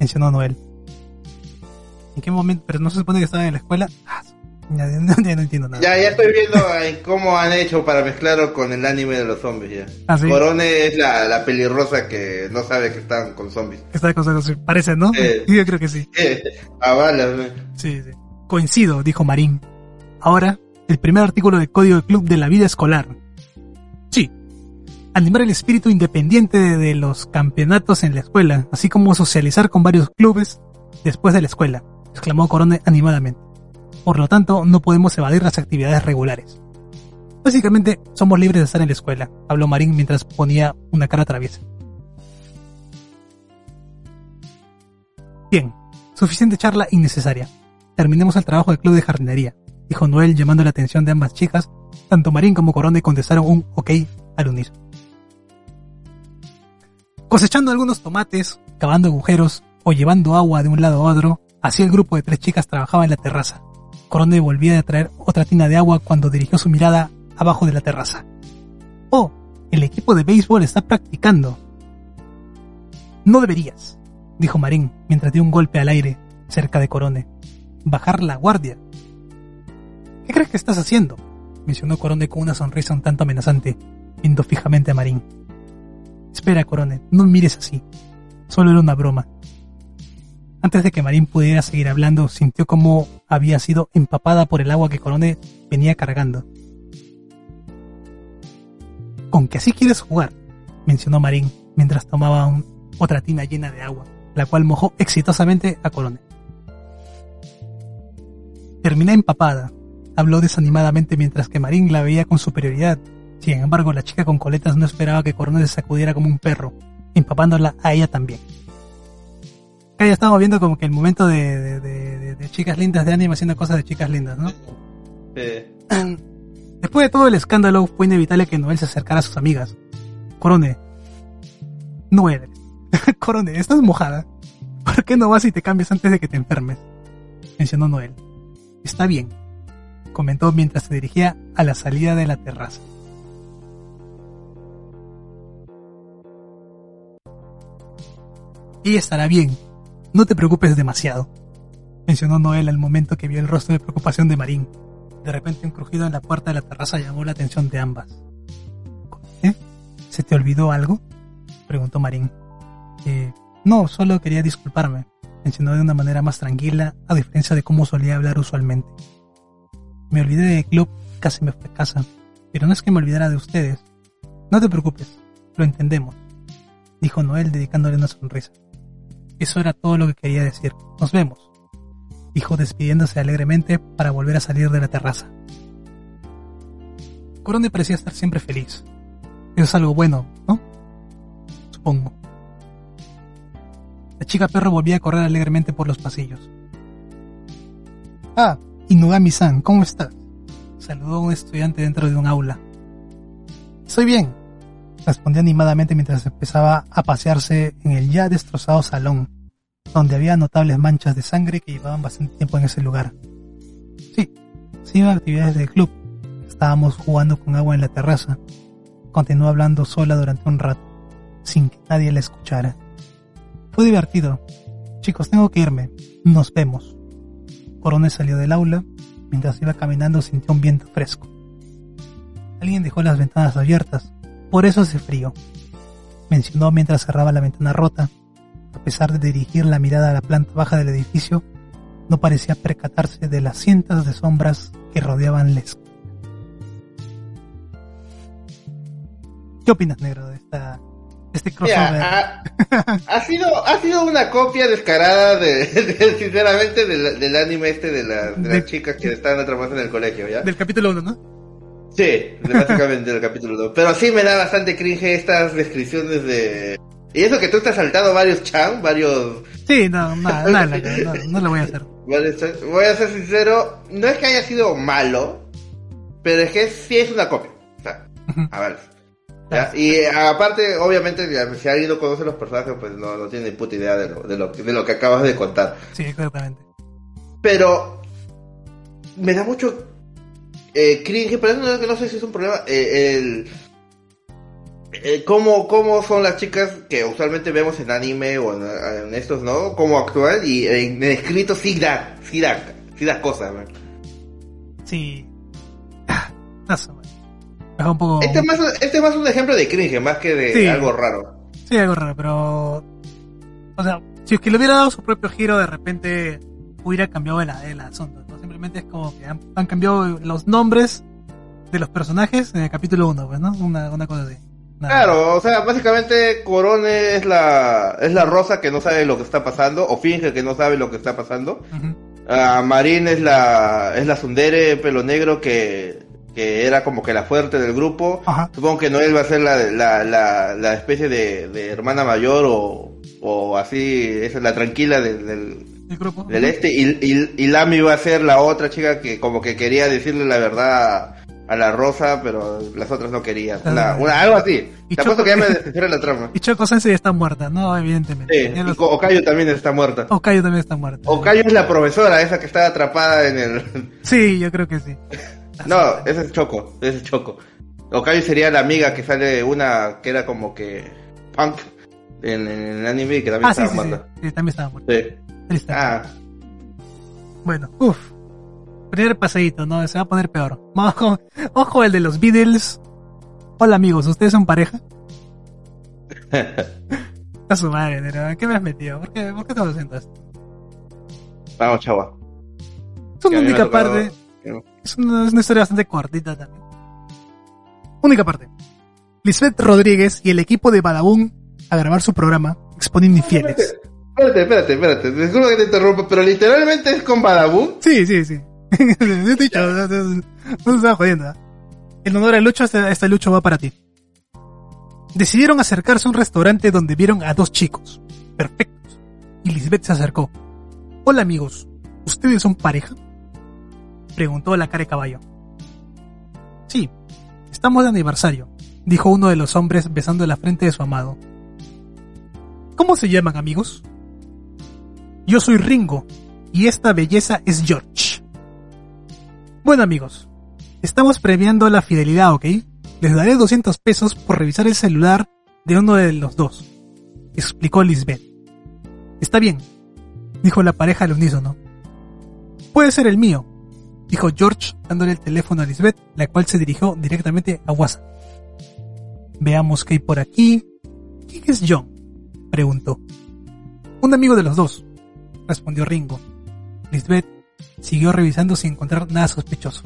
mencionó Noel. ¿En qué momento? Pero no se supone que estaban en la escuela. Ah, ya, ya, ya, no entiendo nada. Ya, ya estoy viendo en cómo han hecho para mezclarlo con el anime de los zombies ya. ¿Ah, sí? Corone es la, la pelirrosa que no sabe que están con zombies. Está con zombies, parece, ¿no? Eh. Yo creo que sí. a balas, Sí, sí. Coincido, dijo Marín. Ahora el primer artículo del Código del Club de la Vida Escolar. Sí, animar el espíritu independiente de, los campeonatos en la escuela, así como socializar con varios clubes después de la escuela, exclamó Corone animadamente. Por lo tanto, no podemos evadir las actividades regulares. Básicamente, somos libres de estar en la escuela, habló Marín mientras ponía una cara traviesa. Bien, suficiente charla innecesaria. Terminemos el trabajo del club de jardinería, dijo Noel llamando la atención de ambas chicas. Tanto Marín como Corone contestaron un ok al unísono. Cosechando algunos tomates, cavando agujeros o llevando agua de un lado a otro, así el grupo de tres chicas trabajaba en la terraza. Corone volvía a traer otra tina de agua cuando dirigió su mirada abajo de la terraza. Oh, el equipo de béisbol está practicando. No deberías, dijo Marín mientras dio un golpe al aire cerca de Corone. Bajar la guardia. ¿Qué crees que estás haciendo? mencionó Corone con una sonrisa un tanto amenazante, viendo fijamente a Marín. Espera, Corone, no mires así. Solo era una broma. Antes de que Marín pudiera seguir hablando, sintió como había sido empapada por el agua que Corone venía cargando. Con que así quieres jugar, mencionó Marín mientras tomaba otra tina llena de agua, la cual mojó exitosamente a Corone. Terminé empapada, habló desanimadamente mientras que Marín la veía con superioridad. Sin embargo, la chica con coletas no esperaba que Corone se sacudiera como un perro, empapándola a ella también. Acá ya estamos viendo como que el momento de, de- de- de- de chicas lindas de anime haciendo cosas de chicas lindas, ¿no? Eh, Después de todo el escándalo, fue inevitable que Noel se acercara a sus amigas. Corone. Noel. Corone, estás mojada. ¿Por qué no vas y te cambias antes de que te enfermes? Mencionó Noel. Está bien, comentó mientras se dirigía a la salida de la terraza. Ella estará bien. No te preocupes demasiado, mencionó Noel al momento que vio el rostro de preocupación de Marín. De repente un crujido en la puerta de la terraza llamó la atención de ambas. ¿Se te olvidó algo? preguntó Marín. No, solo quería disculparme, mencionó de una manera más tranquila, a diferencia de cómo solía hablar usualmente. Me olvidé del club, casi me fue casa, pero no es que me olvidara de ustedes. No te preocupes, lo entendemos, dijo Noel dedicándole una sonrisa. Eso era todo lo que quería decir. Nos vemos dijo despidiéndose alegremente para volver a salir de la terraza. Corone parecía estar siempre feliz. Es algo bueno, ¿no? Supongo. La chica perro volvía a correr alegremente por los pasillos. Ah, Inugami-san, ¿cómo estás? Saludó a un estudiante dentro de un aula. Estoy bien, respondió animadamente mientras empezaba a pasearse en el ya destrozado salón donde había notables manchas de sangre que llevaban bastante tiempo en ese lugar. Sí, a actividades del club. Estábamos jugando con agua en la terraza. Continuó hablando sola durante un rato, sin que nadie la escuchara. Fue divertido. Chicos, tengo que irme. Nos vemos. Corone salió del aula. Mientras iba caminando sintió un viento fresco. Alguien dejó las ventanas abiertas. Por eso hace frío. Mencionó mientras cerraba la ventana rota a pesar de dirigir la mirada a la planta baja del edificio, no parecía percatarse de las cientos de sombras que rodeaban la escuela. ¿Qué opinas, negro, de esta, este crossover? mira, ha, ha sido, ha sido una copia descarada de, de- sinceramente del, del anime este de, la- de De- las chicas que están atrapadas en el colegio, ¿ya? Del capítulo 1, ¿no? Sí, básicamente del capítulo 2. Pero sí me da bastante cringe estas descripciones de... Y eso que tú te has saltado varios chan, varios... Sí, no, no, no, no, no, no lo voy a hacer. Voy a ser sincero, no es que haya sido malo, pero es que sí es una copia. O sea, Ujú. a ver. ¿ya? Y eh, aparte, obviamente, si alguien no conoce los personajes, pues no, no tiene ni puta idea de lo, de, lo, de lo que acabas de contar. Sí, exactamente. Pero me da mucho eh, cringe, pero no, no sé si es un problema. eh, el, eh, cómo, cómo son las chicas que usualmente vemos en anime o en, en estos, ¿no? Cómo actúan y en, escrito sí da, sí da, sí da cosas, man. Sí. No sé, man. Me dejó un poco... Este es más, este es más un ejemplo de cringe, más que de Sí. algo raro. Sí, algo raro, pero... O sea, si es que le hubiera dado su propio giro, de repente hubiera cambiado el, el asunto. Es como que han, han cambiado los nombres de los personajes en el capítulo 1, pues, ¿no? Una, una cosa así. Nada. Claro, o sea, básicamente Corone es la es la rosa que no sabe lo que está pasando o finge que no sabe lo que está pasando. Ah, Marín es la es la Sundere pelo negro que, que era como que la fuerte del grupo. Supongo que Noel va a ser la, la, la, la especie de, de hermana mayor o, o así, esa es la tranquila del. Del este. Y, y, y Lamy va a ser la otra chica que como que quería decirle la verdad a la rosa, pero las otras no querían. Una- una- algo así. Y Te apuesto que ya me desespera la trama. Y Choco Sensei está muerta, no, evidentemente. Sí, y Okayo también está muerta. Okayo también está muerta. Okayo es la profesora, esa que está atrapada en el... Sí, yo creo que sí. No, ese es Choco, ese es Choco. Okayo sería la amiga que sale una que era como que punk en, en el anime y que también Ah, estaba sí, sí. muerta. Sí, también estaba muerta. Sí. Ah, Bueno, uff. Primer paseíto, ¿no? Se va a poner peor. Ojo, ojo el de los Beatles. Hola amigos, ¿ustedes son pareja? A su madre, pero ¿qué me has metido? ¿Por qué, ¿por qué estamos haciendo esto? vamos, chava. Es una única tocado- parte. Es una, es una historia bastante cortita también. Única parte. Lisbeth Rodríguez y el equipo de Badabun a grabar su programa exponiendo infieles. Espérate, espérate, espérate. Disculpa que te interrumpa, pero literalmente es con Badabun. Sí, sí, sí. Te he dicho, no, no, no estaba jodiendo. ¿eh? En honor a Lucho, este, este Lucho va para ti. Decidieron acercarse a un restaurante donde vieron a dos chicos. Perfectos. Y Lisbeth se acercó. Hola amigos, ¿ustedes son pareja? Preguntó la cara de caballo. Sí, estamos de aniversario, dijo uno de los hombres besando la frente de su amado. ¿Cómo se llaman amigos? Yo soy Ringo y esta belleza es George. Bueno amigos, estamos premiando la fidelidad, ¿ok? Les daré 200 pesos por revisar el celular de uno de los dos, explicó Lisbeth. Está bien, dijo la pareja al unísono. Puede ser el mío, dijo George dándole el teléfono a Lisbeth, la cual se dirigió directamente a WhatsApp. Veamos qué hay por aquí. ¿Quién es John? preguntó. Un amigo de los dos, respondió Ringo. Lisbeth siguió revisando sin encontrar nada sospechoso.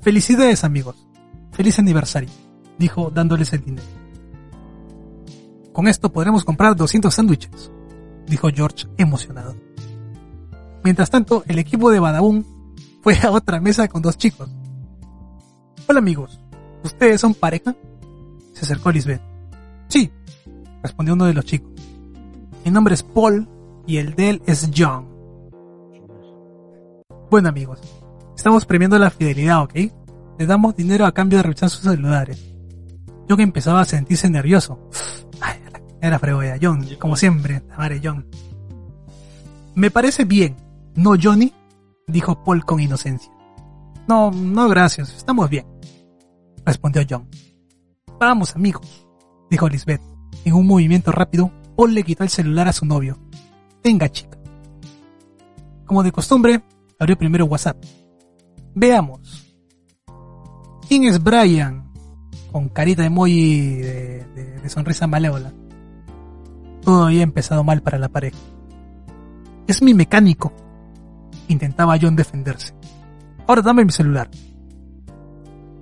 Felicidades amigos. Feliz aniversario, dijo dándoles el dinero. Con esto podremos comprar 200 sándwiches, dijo George emocionado. Mientras tanto, el equipo de Badabun fue a otra mesa con dos chicos. Hola amigos, ¿ustedes son pareja? Se acercó Lisbeth. Sí, respondió uno de los chicos. Mi nombre es Paul y el de él es John. Bueno amigos, estamos premiando la fidelidad, ¿ok? Le damos dinero a cambio de revisar sus celulares. John empezaba a sentirse nervioso. Ay, era fregoya, John, como siempre, la madre John. Me parece bien, ¿no, Johnny? Dijo Paul con inocencia. No, no, gracias, estamos bien, respondió John. Vamos, amigos, dijo Lisbeth. En un movimiento rápido, Paul le quitó el celular a su novio. Venga, chica. Como de costumbre, abrió primero WhatsApp. Veamos. ¿Quién es Brian? Con carita de emoji de, sonrisa malévola. Todo había empezado mal para la pareja. Es mi mecánico. Intentaba John defenderse. Ahora dame mi celular.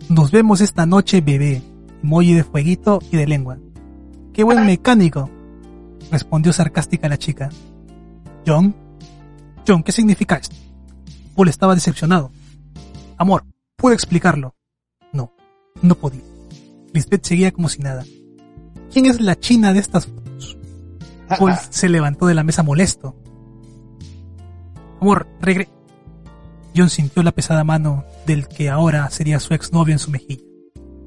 Nos vemos esta noche, bebé. Emoji de fueguito y de lengua. ¡Qué buen mecánico! Respondió sarcástica la chica. John, John, ¿qué significa esto? Paul estaba decepcionado. Amor, ¿puedo explicarlo? No, no podía. Lisbeth seguía como si nada. ¿Quién es la china de estas fotos? Paul se levantó de la mesa molesto. Amor, regre... John sintió la pesada mano del que ahora sería su exnovio en su mejilla.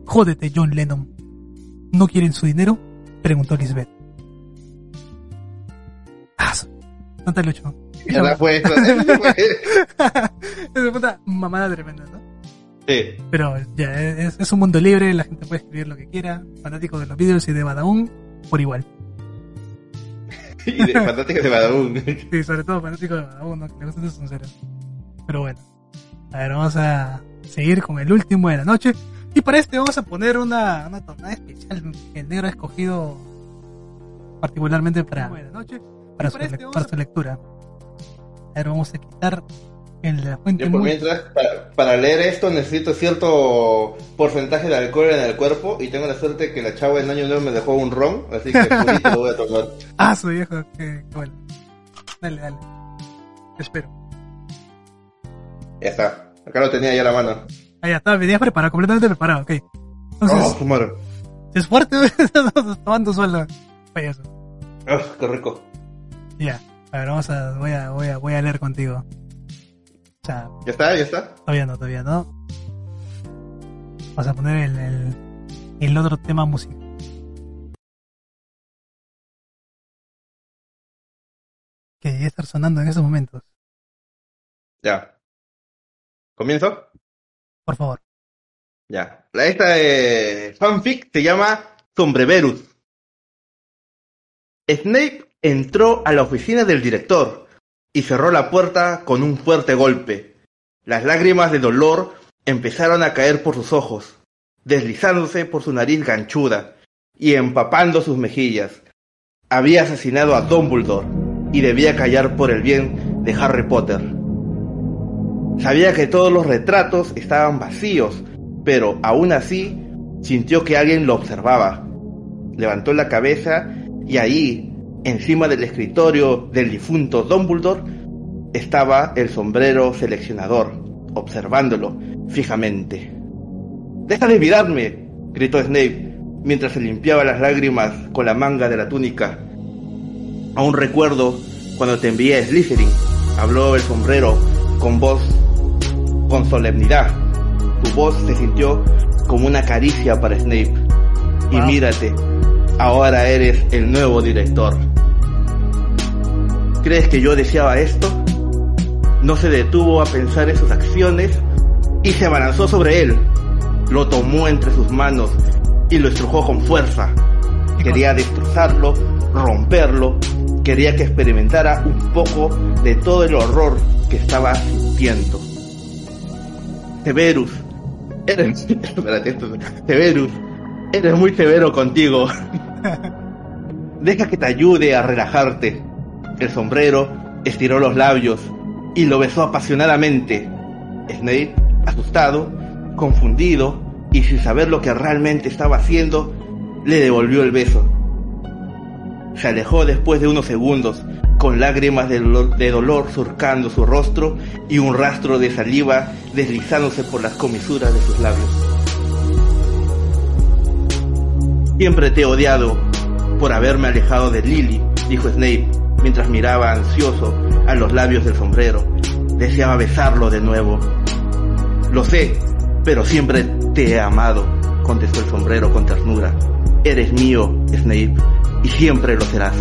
Jódete, John Lennon. ¿No quieren su dinero? Preguntó Lisbeth. Ah, su- no te lucho. Ya la fue, eso, eso fue. es puta mamada tremenda, ¿no? Sí. Pero ya, es, es un mundo libre, la gente puede escribir lo que quiera. Fanático de los vídeos y de Badaún, por igual. Y de fanáticos de Badabun. Sí, sobre todo fanático de Badaún, ¿no? que le gustan sinceros. Pero bueno. A ver, vamos a seguir con el último de la noche. Y para este vamos a poner una, una tornada especial que el negro ha escogido particularmente para, para, su, le- para su lectura. A ver, vamos a quitar En la fuente Yo por muy- mientras, para, para leer esto necesito cierto porcentaje de alcohol en el cuerpo y tengo la suerte que la chava en año nuevo me dejó un ron, así que purito lo voy a tomar. Ah, su viejo, que bueno. Dale, dale. Te espero. Ya está, acá lo tenía ya a la mano. Ah, ya está, venías preparado, completamente preparado, ok. Entonces, Oh, es fuerte, tomando sueldo. Payaso. Oh, qué rico. Ya. A ver, vamos a, voy a, voy a, voy a leer contigo. O sea, ¿Ya está? ¿Ya está? todavía no, todavía no. Vamos a poner el, el, el otro tema musical. Que debería estar sonando en estos momentos. Ya. ¿Comienzo? Por favor. Ya. La esta eh, fanfic se llama Sombreverus. Snape entró a la oficina del director y cerró la puerta con un fuerte golpe. Las lágrimas de dolor empezaron a caer por sus ojos, deslizándose por su nariz ganchuda y empapando sus mejillas. Había asesinado a Dumbledore y debía callar por el bien de Harry Potter. Sabía que todos los retratos estaban vacíos, pero aún así sintió que alguien lo observaba. Levantó la cabeza y ahí, encima del escritorio del difunto Dumbledore, estaba el sombrero seleccionador, observándolo fijamente. ¡Deja de mirarme! gritó Snape mientras se limpiaba las lágrimas con la manga de la túnica. Aún recuerdo cuando te envié a Slytherin, habló el sombrero con voz con solemnidad. Tu voz se sintió como una caricia para Snape. Y mírate, ahora eres el nuevo director. ¿Crees que yo deseaba esto? No se detuvo a pensar en sus acciones y se abalanzó sobre él. Lo tomó entre sus manos y lo estrujó con fuerza. Quería destrozarlo, romperlo, quería que experimentara un poco de todo el horror que estaba sintiendo. Severus, eres... espérate, esto- Severus, eres muy severo contigo. Deja que te ayude a relajarte. El sombrero estiró los labios y lo besó apasionadamente. Snape, asustado, confundido y sin saber lo que realmente estaba haciendo, le devolvió el beso. Se alejó después de unos segundos, con lágrimas de dolor, de dolor surcando su rostro y un rastro de saliva deslizándose por las comisuras de sus labios. Siempre te he odiado por haberme alejado de Lily, dijo Snape, mientras miraba ansioso a los labios del sombrero. Deseaba besarlo de nuevo. Lo sé, pero siempre te he amado, contestó el sombrero con ternura. Eres mío, Snape, y siempre lo serás.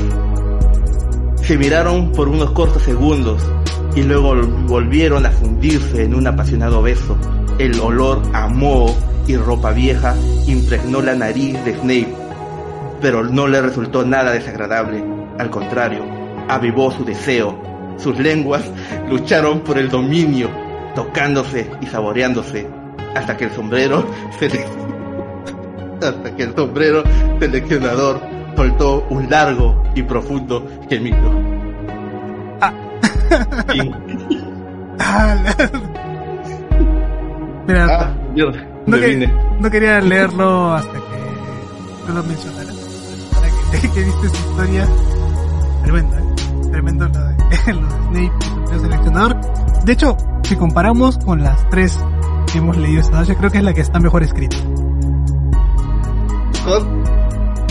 Se miraron por unos cortos segundos y luego volvieron a fundirse en un apasionado beso. El olor a moho y ropa vieja impregnó la nariz de Snape, pero no le resultó nada desagradable. Al contrario, avivó su deseo. Sus lenguas lucharon por el dominio, tocándose y saboreándose, hasta que el sombrero se hasta que el sombrero seleccionador soltó un largo y profundo gemido. Ah, la- Mira, ah, no, que- no quería leerlo hasta que tú lo mencionaras. Para que, que viste esa historia. Tremendo, ¿eh? Tremendo lo de, lo de Snape el seleccionador. De hecho, si comparamos con las tres que hemos leído esta noche, creo que es la que está mejor escrita. Con-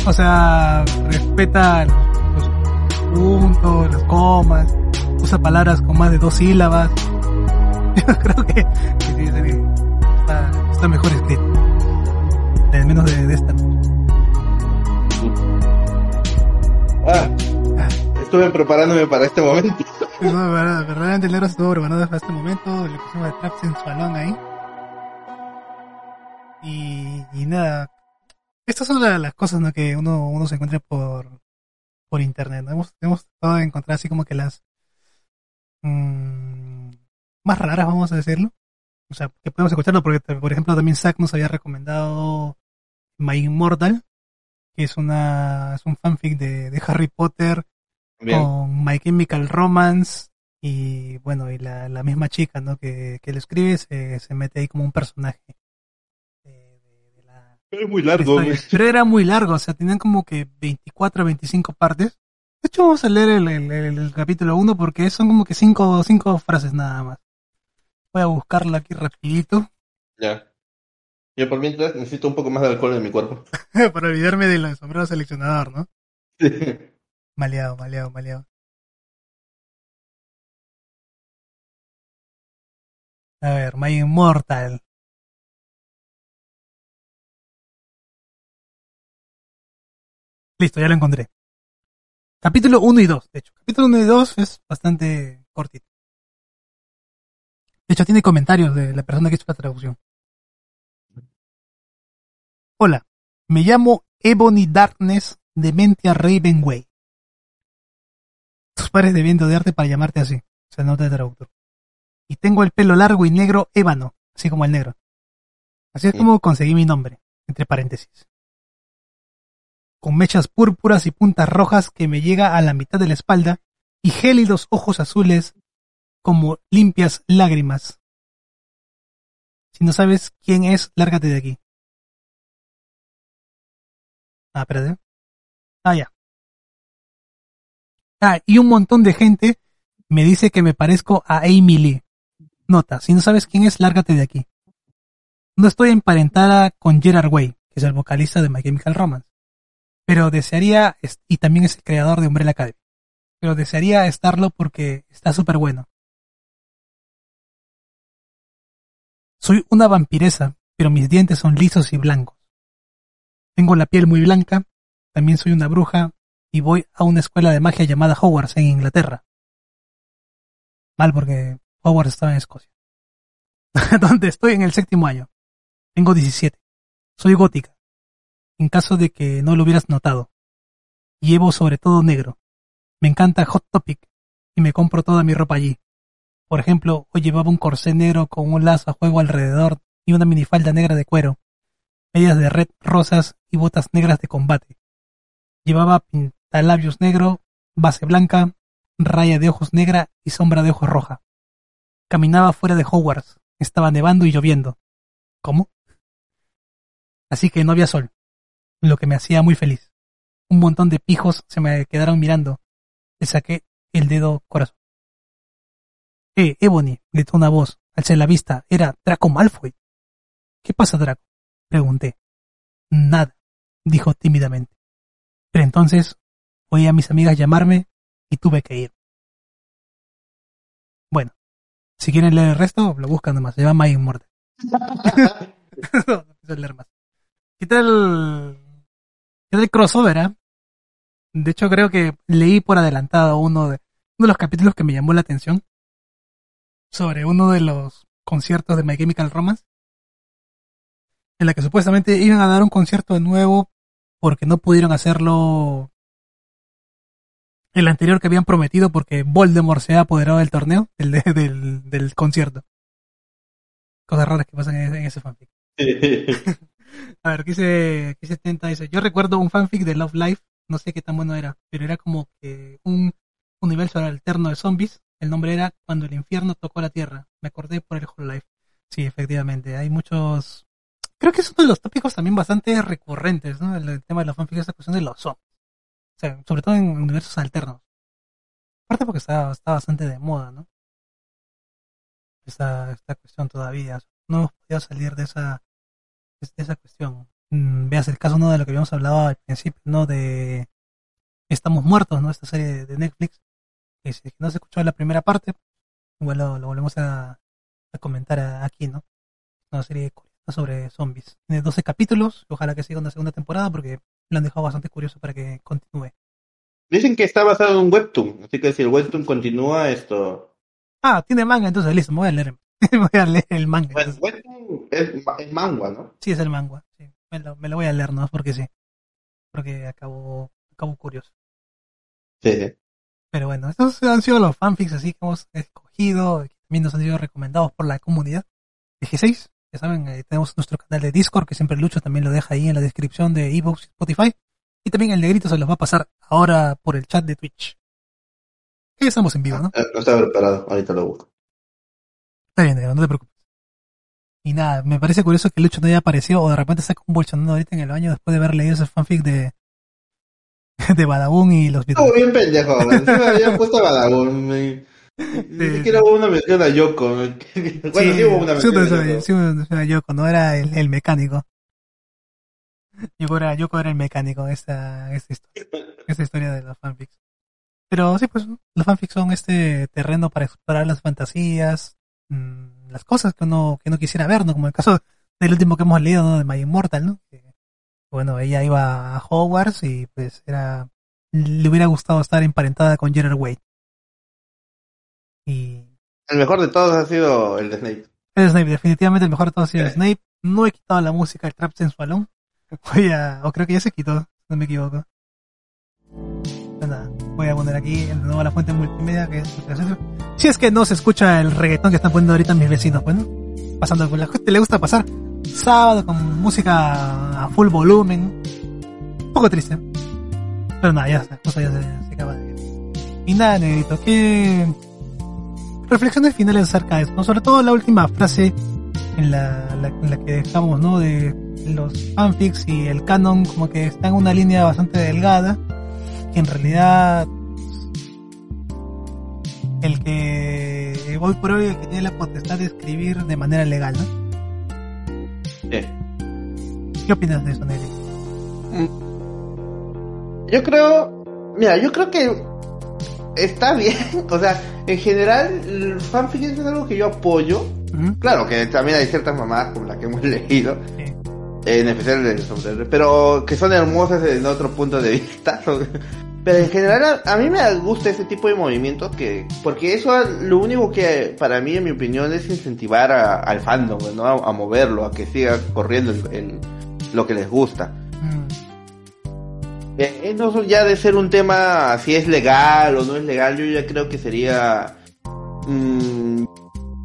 O sea, respeta los, los puntos, las comas, usa palabras con más de dos sílabas. Yo creo que, que está, está mejor escrito. Al menos de, de esta. Ah, estuve preparándome para este momento. No, verdad- verdaderamente el negro estuvo preparado para este momento, le pusimos de trap sensualón ahí. Y, nada, estas son la- las cosas ¿no? que uno, uno se encuentra por, por internet. Hemos, hemos tratado de encontrar así como que las mm, más raras, vamos a decirlo. O sea, que podemos escucharlo porque, por ejemplo, también Zack nos había recomendado My Immortal, que es una es un fanfic de, de Harry Potter Bien. con My Chemical Romance Y bueno, y la, la misma chica, ¿no? Que, que lo escribe se, se mete ahí como un personaje. de- de- de la- Es muy largo. historia. Pero era muy largo, o sea, tenían como que 24 o 25 partes. De hecho, vamos a leer el, el- el- el capítulo 1 porque son como que 5 cinco frases nada más. Voy a buscarlo aquí rapidito Ya. Yo por mientras necesito un poco más de alcohol en mi cuerpo. para olvidarme del sombrero seleccionador, ¿no? Maleado, maleado, maleado. A ver, My Immortal. Listo, ya lo encontré. Capítulo 1 y 2, de hecho. Capítulo 1 y 2 es bastante cortito. De hecho, tiene comentarios de la persona que hizo la traducción. Hola, me llamo Ebony Darkness de Mentia Ravenway. Tus padres debían de odiarte para llamarte así, se nota de traductor. Y tengo el pelo largo y negro ébano, así como el negro. Así es como conseguí mi nombre, entre paréntesis. Con mechas púrpuras y puntas rojas que me llega a la mitad de la espalda y gélidos ojos azules como limpias lágrimas. Si no sabes quién es, lárgate de aquí. Ah, espérate. Ah, ya. Ah, y un montón de gente me dice que me parezco a Amy Lee. Nota, si no sabes quién es, lárgate de aquí. No estoy emparentada con Gerard Way, que es el vocalista de My Chemical Romance. Pero desearía, es- y también es el creador de Umbrella Academy. Pero desearía estarlo porque está súper bueno. Soy una vampiresa, pero mis dientes son lisos y blancos. Tengo la piel muy blanca, también soy una bruja y voy a una escuela de magia llamada Hogwarts en Inglaterra. Mal porque Hogwarts estaba en Escocia. Donde estoy en el séptimo año. Tengo 17. Soy gótica. En caso de que no lo hubieras notado. Llevo sobre todo negro. Me encanta Hot Topic y me compro toda mi ropa allí. Por ejemplo, hoy llevaba un corsé negro con un lazo a juego alrededor y una minifalda negra de cuero, medias de red rosas y botas negras de combate. Llevaba pintalabios negro, base blanca, raya de ojos negra y sombra de ojos roja. Caminaba fuera de Hogwarts. Estaba nevando y lloviendo. ¿Cómo? Así que no había sol, lo que me hacía muy feliz. Un montón de pijos se me quedaron mirando. Le saqué el dedo corazón. Eh, Ebony, gritó una voz. Alcé la vista. Era Draco Malfoy. ¿Qué pasa, Draco? Pregunté. Nada, dijo tímidamente. Pero entonces oí a mis amigas llamarme y tuve que ir. Bueno, si quieren leer el resto, lo buscan nomás. Se llama My Immortal. no, no leer más. ¿Qué tal? ¿Qué el crossover, ah? De hecho, creo que leí por adelantado uno de, uno de los capítulos que me llamó la atención sobre uno de los conciertos de My Chemical Romance, en la que supuestamente iban a dar un concierto de nuevo porque no pudieron hacerlo el anterior que habían prometido porque Voldemort se ha apoderado del torneo, del, del, del concierto. Cosas raras que pasan en ese, en ese fanfic. A ver, ¿qué dice Tenta? Dice, yo recuerdo un fanfic de Love Life, no sé qué tan bueno era, pero era como que un universo alterno de zombies. El nombre era Cuando el infierno tocó la tierra. Me acordé por el Whole Life. Sí, efectivamente, hay muchos... Creo que es uno de los tópicos también bastante recurrentes, ¿no? El, el tema de los fanfics, esa cuestión de los zombies. Sobre todo en universos alternos. Aparte porque está, está bastante de moda, ¿no? Esta, esta cuestión todavía. No hemos podido salir de esa, de esa cuestión. Mm, veas el caso no de lo que habíamos hablado al principio, ¿no? De Estamos Muertos, ¿no? Esta serie de Netflix. Que si no se escuchó la primera parte, igual lo, volvemos a, comentar aquí, ¿no? Una serie sobre zombies. Tiene 12 capítulos, ojalá que siga una segunda temporada porque lo han dejado bastante curioso para que continúe. Dicen que está basado en un webtoon, así que si el webtoon continúa esto... Ah, tiene manga, entonces listo, me voy a leer. me voy a leer el manga. Bueno, entonces. webtoon es, es manga, ¿no? Sí, es el manga. Sí. Me, lo, me lo voy a leer, ¿no? Porque sí. Porque acabo, acabo curioso. Sí, sí. Pero bueno, estos han sido los fanfics así que hemos escogido, que también nos han sido recomendados por la comunidad. de G6, ya saben, eh, tenemos nuestro canal de Discord, que siempre Lucho también lo deja ahí en la descripción de Evox y Spotify. Y también el negrito se los va a pasar ahora por el chat de Twitch. Que estamos en vivo, ¿no? Eh, No estaba preparado, ahorita lo busco. Está bien, negro, no te preocupes. Y nada, me parece curioso que Lucho no haya aparecido o de repente está convulsionando ahorita en el baño después de haber leído ese fanfic de de Badabun y los Beatles. bien pendejo. Encima había puesto Badabun. me- Ni siquiera hubo una mención a Yoko. Bueno, sí, hubo una mención a sí, Yoko. no era el, el mecánico. Yoko era, Yoko era el mecánico, esta, esta, historia, esta historia de los fanfics. Pero sí, pues los fanfics son este terreno para explorar las fantasías, mm, las cosas que uno, que uno quisiera ver, ¿no? Como el caso del último que hemos leído, ¿no? De My Immortal, ¿no? Que, bueno, ella iba a Hogwarts y pues era, le hubiera gustado estar emparentada con Gerard Way. Y El mejor de todos ha sido el de Snape. es Snape, definitivamente el mejor de todos ha sido Sí. Snape. No he quitado la música del trap sensualón. Voy a, o creo que ya se quitó, si no me equivoco. Pues nada, voy a poner aquí de nuevo la fuente multimedia que es Si es que no se escucha el reggaetón que están poniendo ahorita mis vecinos, bueno, pasando con la gente le gusta pasar sábado con música a full volumen. Un poco triste. Pero nada, ya está, justo ya se, se acaba de ir. Y nada, negrito, ¿qué reflexiones finales acerca de esto? ¿no? Sobre todo la última frase en la, la- en la que dejamos, ¿no? De los fanfics y el canon, como que está en una línea bastante delgada, que en realidad el que hoy por hoy el que tiene la potestad de escribir de manera legal, ¿no? Sí. ¿Qué opinas de eso, Nelly? Yo creo, mira, yo creo que está bien. O sea, en general, el fanfic es algo que yo apoyo. Claro que también hay ciertas mamadas como la que hemos leído, Sí. en especial de pero que son hermosas en otro punto de vista. Pero en general a, a mí me gusta ese tipo de movimientos que, porque eso lo único que para mí, en mi opinión, es incentivar a- al fandom, ¿no? A, a moverlo, a que siga corriendo el- el- lo que les gusta. Mm. Eh, eh, ya de ser un tema si es legal o no es legal, yo ya creo que sería mm,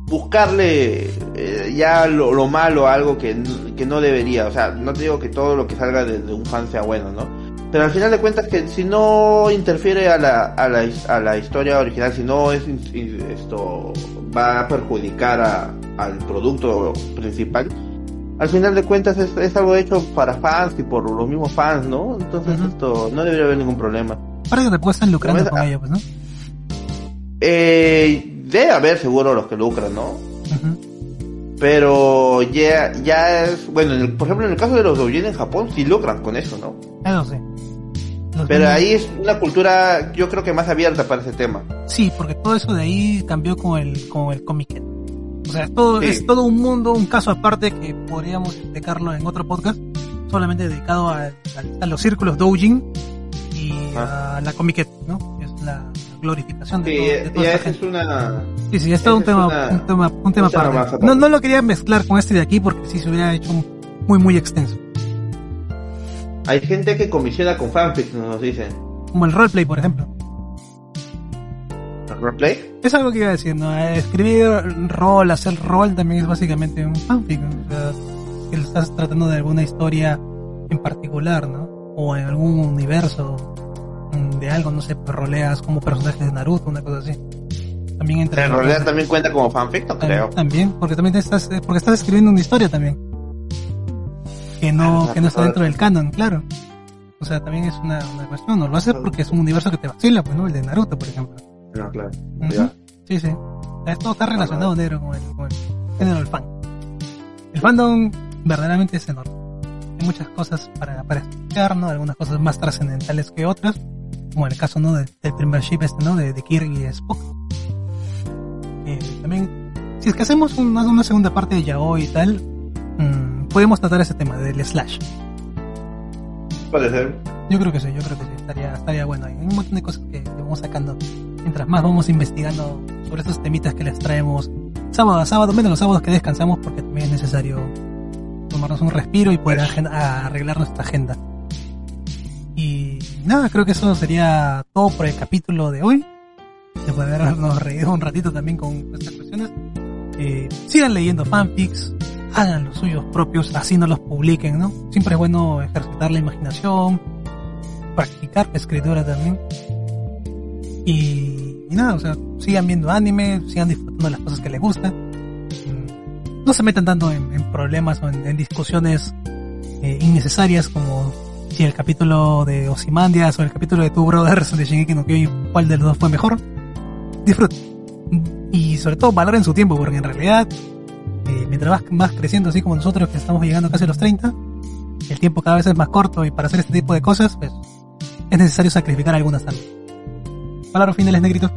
buscarle eh, ya lo, lo malo a algo que, que no debería. O sea, no te digo que todo lo que salga de, un fan sea bueno, ¿no? Pero al final de cuentas que si no interfiere a la, a la, a la historia original, si no es esto va a perjudicar a- al producto principal, al final de cuentas es, es algo hecho para fans y por los mismos fans, ¿no? Entonces esto no debería haber ningún problema. Parece que puedes estar lucrando con ello, pues, ¿no? Eh, debe haber seguro los que lucran, ¿no? Pero ya, ya es, bueno, en el- por ejemplo en el caso de los doujin en Japón sí lucran con eso, ¿no? Eso sí. Los Pero mismos- ahí es una cultura yo creo que más abierta para ese tema. Sí, porque todo eso de ahí cambió con el, con el Comic O sea, es todo, Sí. es todo un mundo, un caso aparte que podríamos explicarlo en otro podcast, solamente dedicado a, a- a los círculos doujin y Ah. a la Comic ¿no? Es la glorificación de, Sí, todo- de toda ya esa es gente. una... Sí, sí, es todo un tema, una- un tema, un tema aparte. aparte. No, no lo quería mezclar con este de aquí porque sí se hubiera hecho muy, muy extenso. Hay gente que comisiona con fanfics, nos dicen. Como el roleplay, por ejemplo. ¿El roleplay? Es algo que iba a decir, ¿no? Escribir rol, hacer rol también es básicamente un fanfic. O sea, que lo estás tratando de alguna historia en particular, ¿no? O en algún universo de algo, no sé, roleas como personajes de Naruto, una cosa así. También entre ¿En realidad también cuenta como fanfic? No creo. También, porque también estás, eh, porque estás escribiendo una historia también. Que no, Ah, que no está dentro del canon, claro. O sea, también es una, una cuestión, no lo haces porque es un universo que te vacila, pues, ¿no? El de Naruto, por ejemplo. No, claro. Sí, sí. Esto está relacionado, negro, con el, con el género del fan. El fandom verdaderamente es enorme. Hay muchas cosas para, para explicar, ¿no? Algunas cosas más trascendentales que otras. Como en el caso, ¿no? Del, del primer ship este, ¿no? De, de Kirk y Spock. Que también, si es que hacemos una, una segunda parte de Yaoi y tal, mm, podemos tratar ese tema del slash. Puede ser. Yo creo que sí, yo creo que sí, estaría, estaría bueno. Hay un montón de cosas que, que vamos sacando. Mientras más vamos investigando sobre estos temitas que les traemos sábado a sábado, menos los sábados que descansamos porque también es necesario tomarnos un respiro y poder arreglar nuestra agenda. Y nada, creo que eso sería todo por el capítulo de hoy. Después de habernos reído un ratito también con estas cuestiones. Eh, sigan leyendo fanfics, hagan los suyos propios, así no los publiquen, ¿no? Siempre es bueno ejercitar la imaginación, practicar la escritura también. Y nada, o sea, sigan viendo anime, sigan disfrutando las cosas que les gustan. No se metan tanto en, problemas o en, en discusiones eh, innecesarias como si el capítulo de Ozymandias o el capítulo de Tu Brothers de Shingeki no Kyojin, cuál de los dos fue mejor. Disfruten. Y sobre todo valoren su tiempo, porque en realidad, eh, mientras vas, vas creciendo así como nosotros que estamos llegando casi a los 30, el tiempo cada vez es más corto y para hacer este tipo de cosas, pues es necesario sacrificar algunas también. Palabras finales, negritos.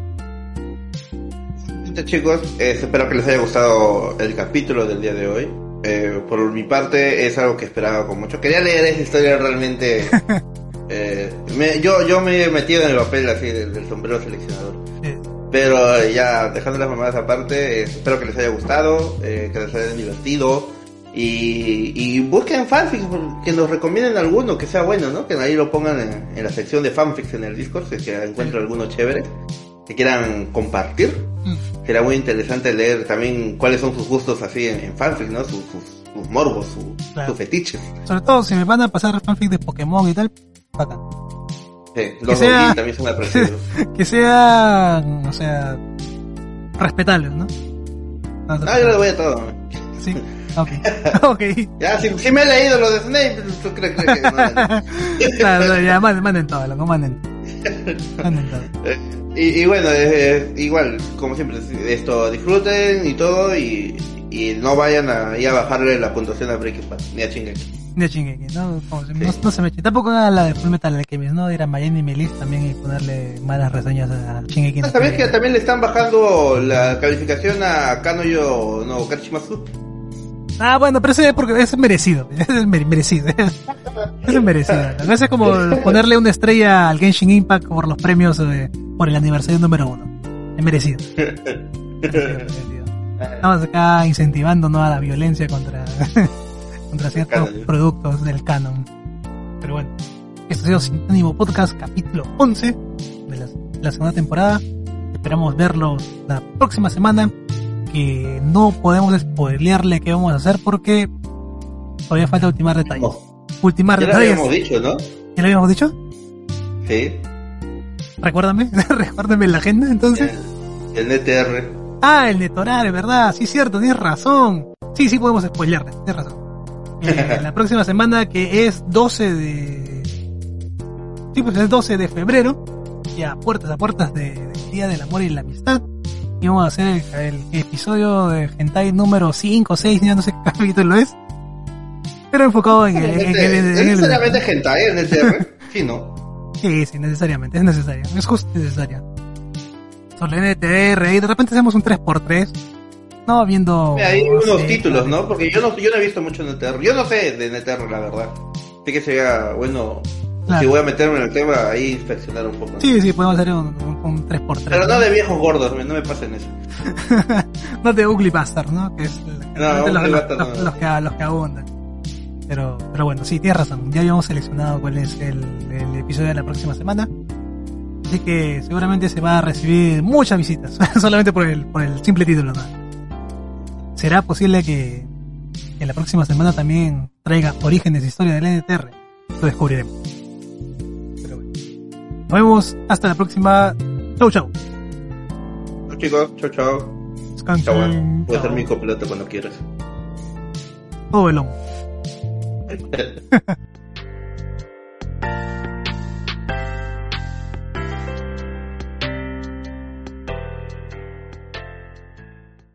Listo, chicos, eh, espero que les haya gustado el capítulo del día de hoy. Eh, por mi parte es algo que esperaba con mucho. Quería leer esa historia realmente. eh, me- yo, yo me he metido en el papel así del, del sombrero seleccionador. Eh, Pero ya dejando las mamadas aparte, eh, espero que les haya gustado, eh, que les haya divertido. Y, y busquen fanfics, que nos recomienden alguno que sea bueno, ¿no? Que ahí lo pongan en, en la sección de fanfics en el Discord, si es que encuentro alguno chévere, que quieran compartir. mm, Será muy interesante leer también cuáles son sus gustos así en, en fanfic, ¿no? Sus, sus, sus morbos, su- Claro. sus fetiches. sobre todo si me van a pasar fanfic de Pokémon y tal, bacán. Sí, los sea- doujin también son apreciados. Que sean, o sea, respetables, ¿no? No, no, yo le voy a todo. Sí, ok. ok. Ya, si, si me he leído lo de Snape, ¿tú crees, que no? Claro, ya manden, manden todo, loco, manden. Manden todo. Y, y bueno, eh, igual, como siempre, esto disfruten y todo y, y no vayan a, a bajarle la puntuación a Breaking Bad, ni a Shingeki. De Shingeki, ¿no? Como se- no, no se me eche. Tampoco hagan la de Full Metal Alchemist, ¿no? De ir a Miami Melis también y ponerle malas reseñas a Shingeki. no ¿Sabías que también le están bajando la calificación a Kanoyo no Kachimasu? Ah, bueno, pero ese es porque es merecido. Ese es mere- merecido. Ese es merecido. Veces es como ponerle una estrella al Genshin Impact por los premios eh, por el aniversario número uno. Es merecido. Es merecido. Estamos acá incentivando ¿no? a la violencia contra, contra ciertos canon. productos del canon. Pero bueno, esto ha sido Sinónimo Podcast capítulo 11 de la, la segunda temporada. Esperamos verlos la próxima semana. Que no podemos spoilearle qué vamos a hacer porque todavía falta ultimar detalles. No, Ultimar ya lo detalles. habíamos dicho, ¿no? ¿Ya lo habíamos dicho? Sí. Recuérdame, recuérdame la agenda entonces. El NTR. Ah, el Netorar, es verdad, sí es cierto, tienes razón. Sí, sí podemos spoilearle, tienes razón. Eh, la próxima semana que es 12 de... Sí, pues es 12 de febrero, ya puertas a puertas de- del Día del Amor y la Amistad. Y vamos a hacer el, el episodio de Hentai número 5 o 6, ya no sé qué capítulo es. Pero enfocado en el... en- en- en- en- ¿Es en el- necesariamente hentai el NTR? sí, ¿no? Sí, sí, necesariamente, es necesario, es justo necesario. Sobre NTR y de repente hacemos un 3x3. No, viendo... Mira, Hay no unos sé, títulos, ¿no? Porque yo no, yo no he visto mucho NTR. Yo no sé de NTR, la verdad. Así que sería bueno, Claro. si voy a meterme en el tema, ahí inspeccionar un poco. Sí, sí, podemos hacer un, un, un 3x3. Pero no de viejos gordos, no me pasen eso. no de Ugly Bastard, ¿no? Que es el- No, los, Ugly los- Bastard los- no. los que, los que abundan. Pero, pero bueno, sí, tienes razón. Ya habíamos seleccionado cuál es el, el episodio de la próxima semana. Así que seguramente se va a recibir muchas visitas, solamente por el, por el simple título. ¿no? ¿Será posible que, que la próxima semana también traiga orígenes de historia del NTR? Lo descubriremos. Nos vemos hasta la próxima. Chau, chau. Chau, chicos. Chau, chau. Descansen. Chau, Puedes ser mi copiloto cuando quieras. Todo velón.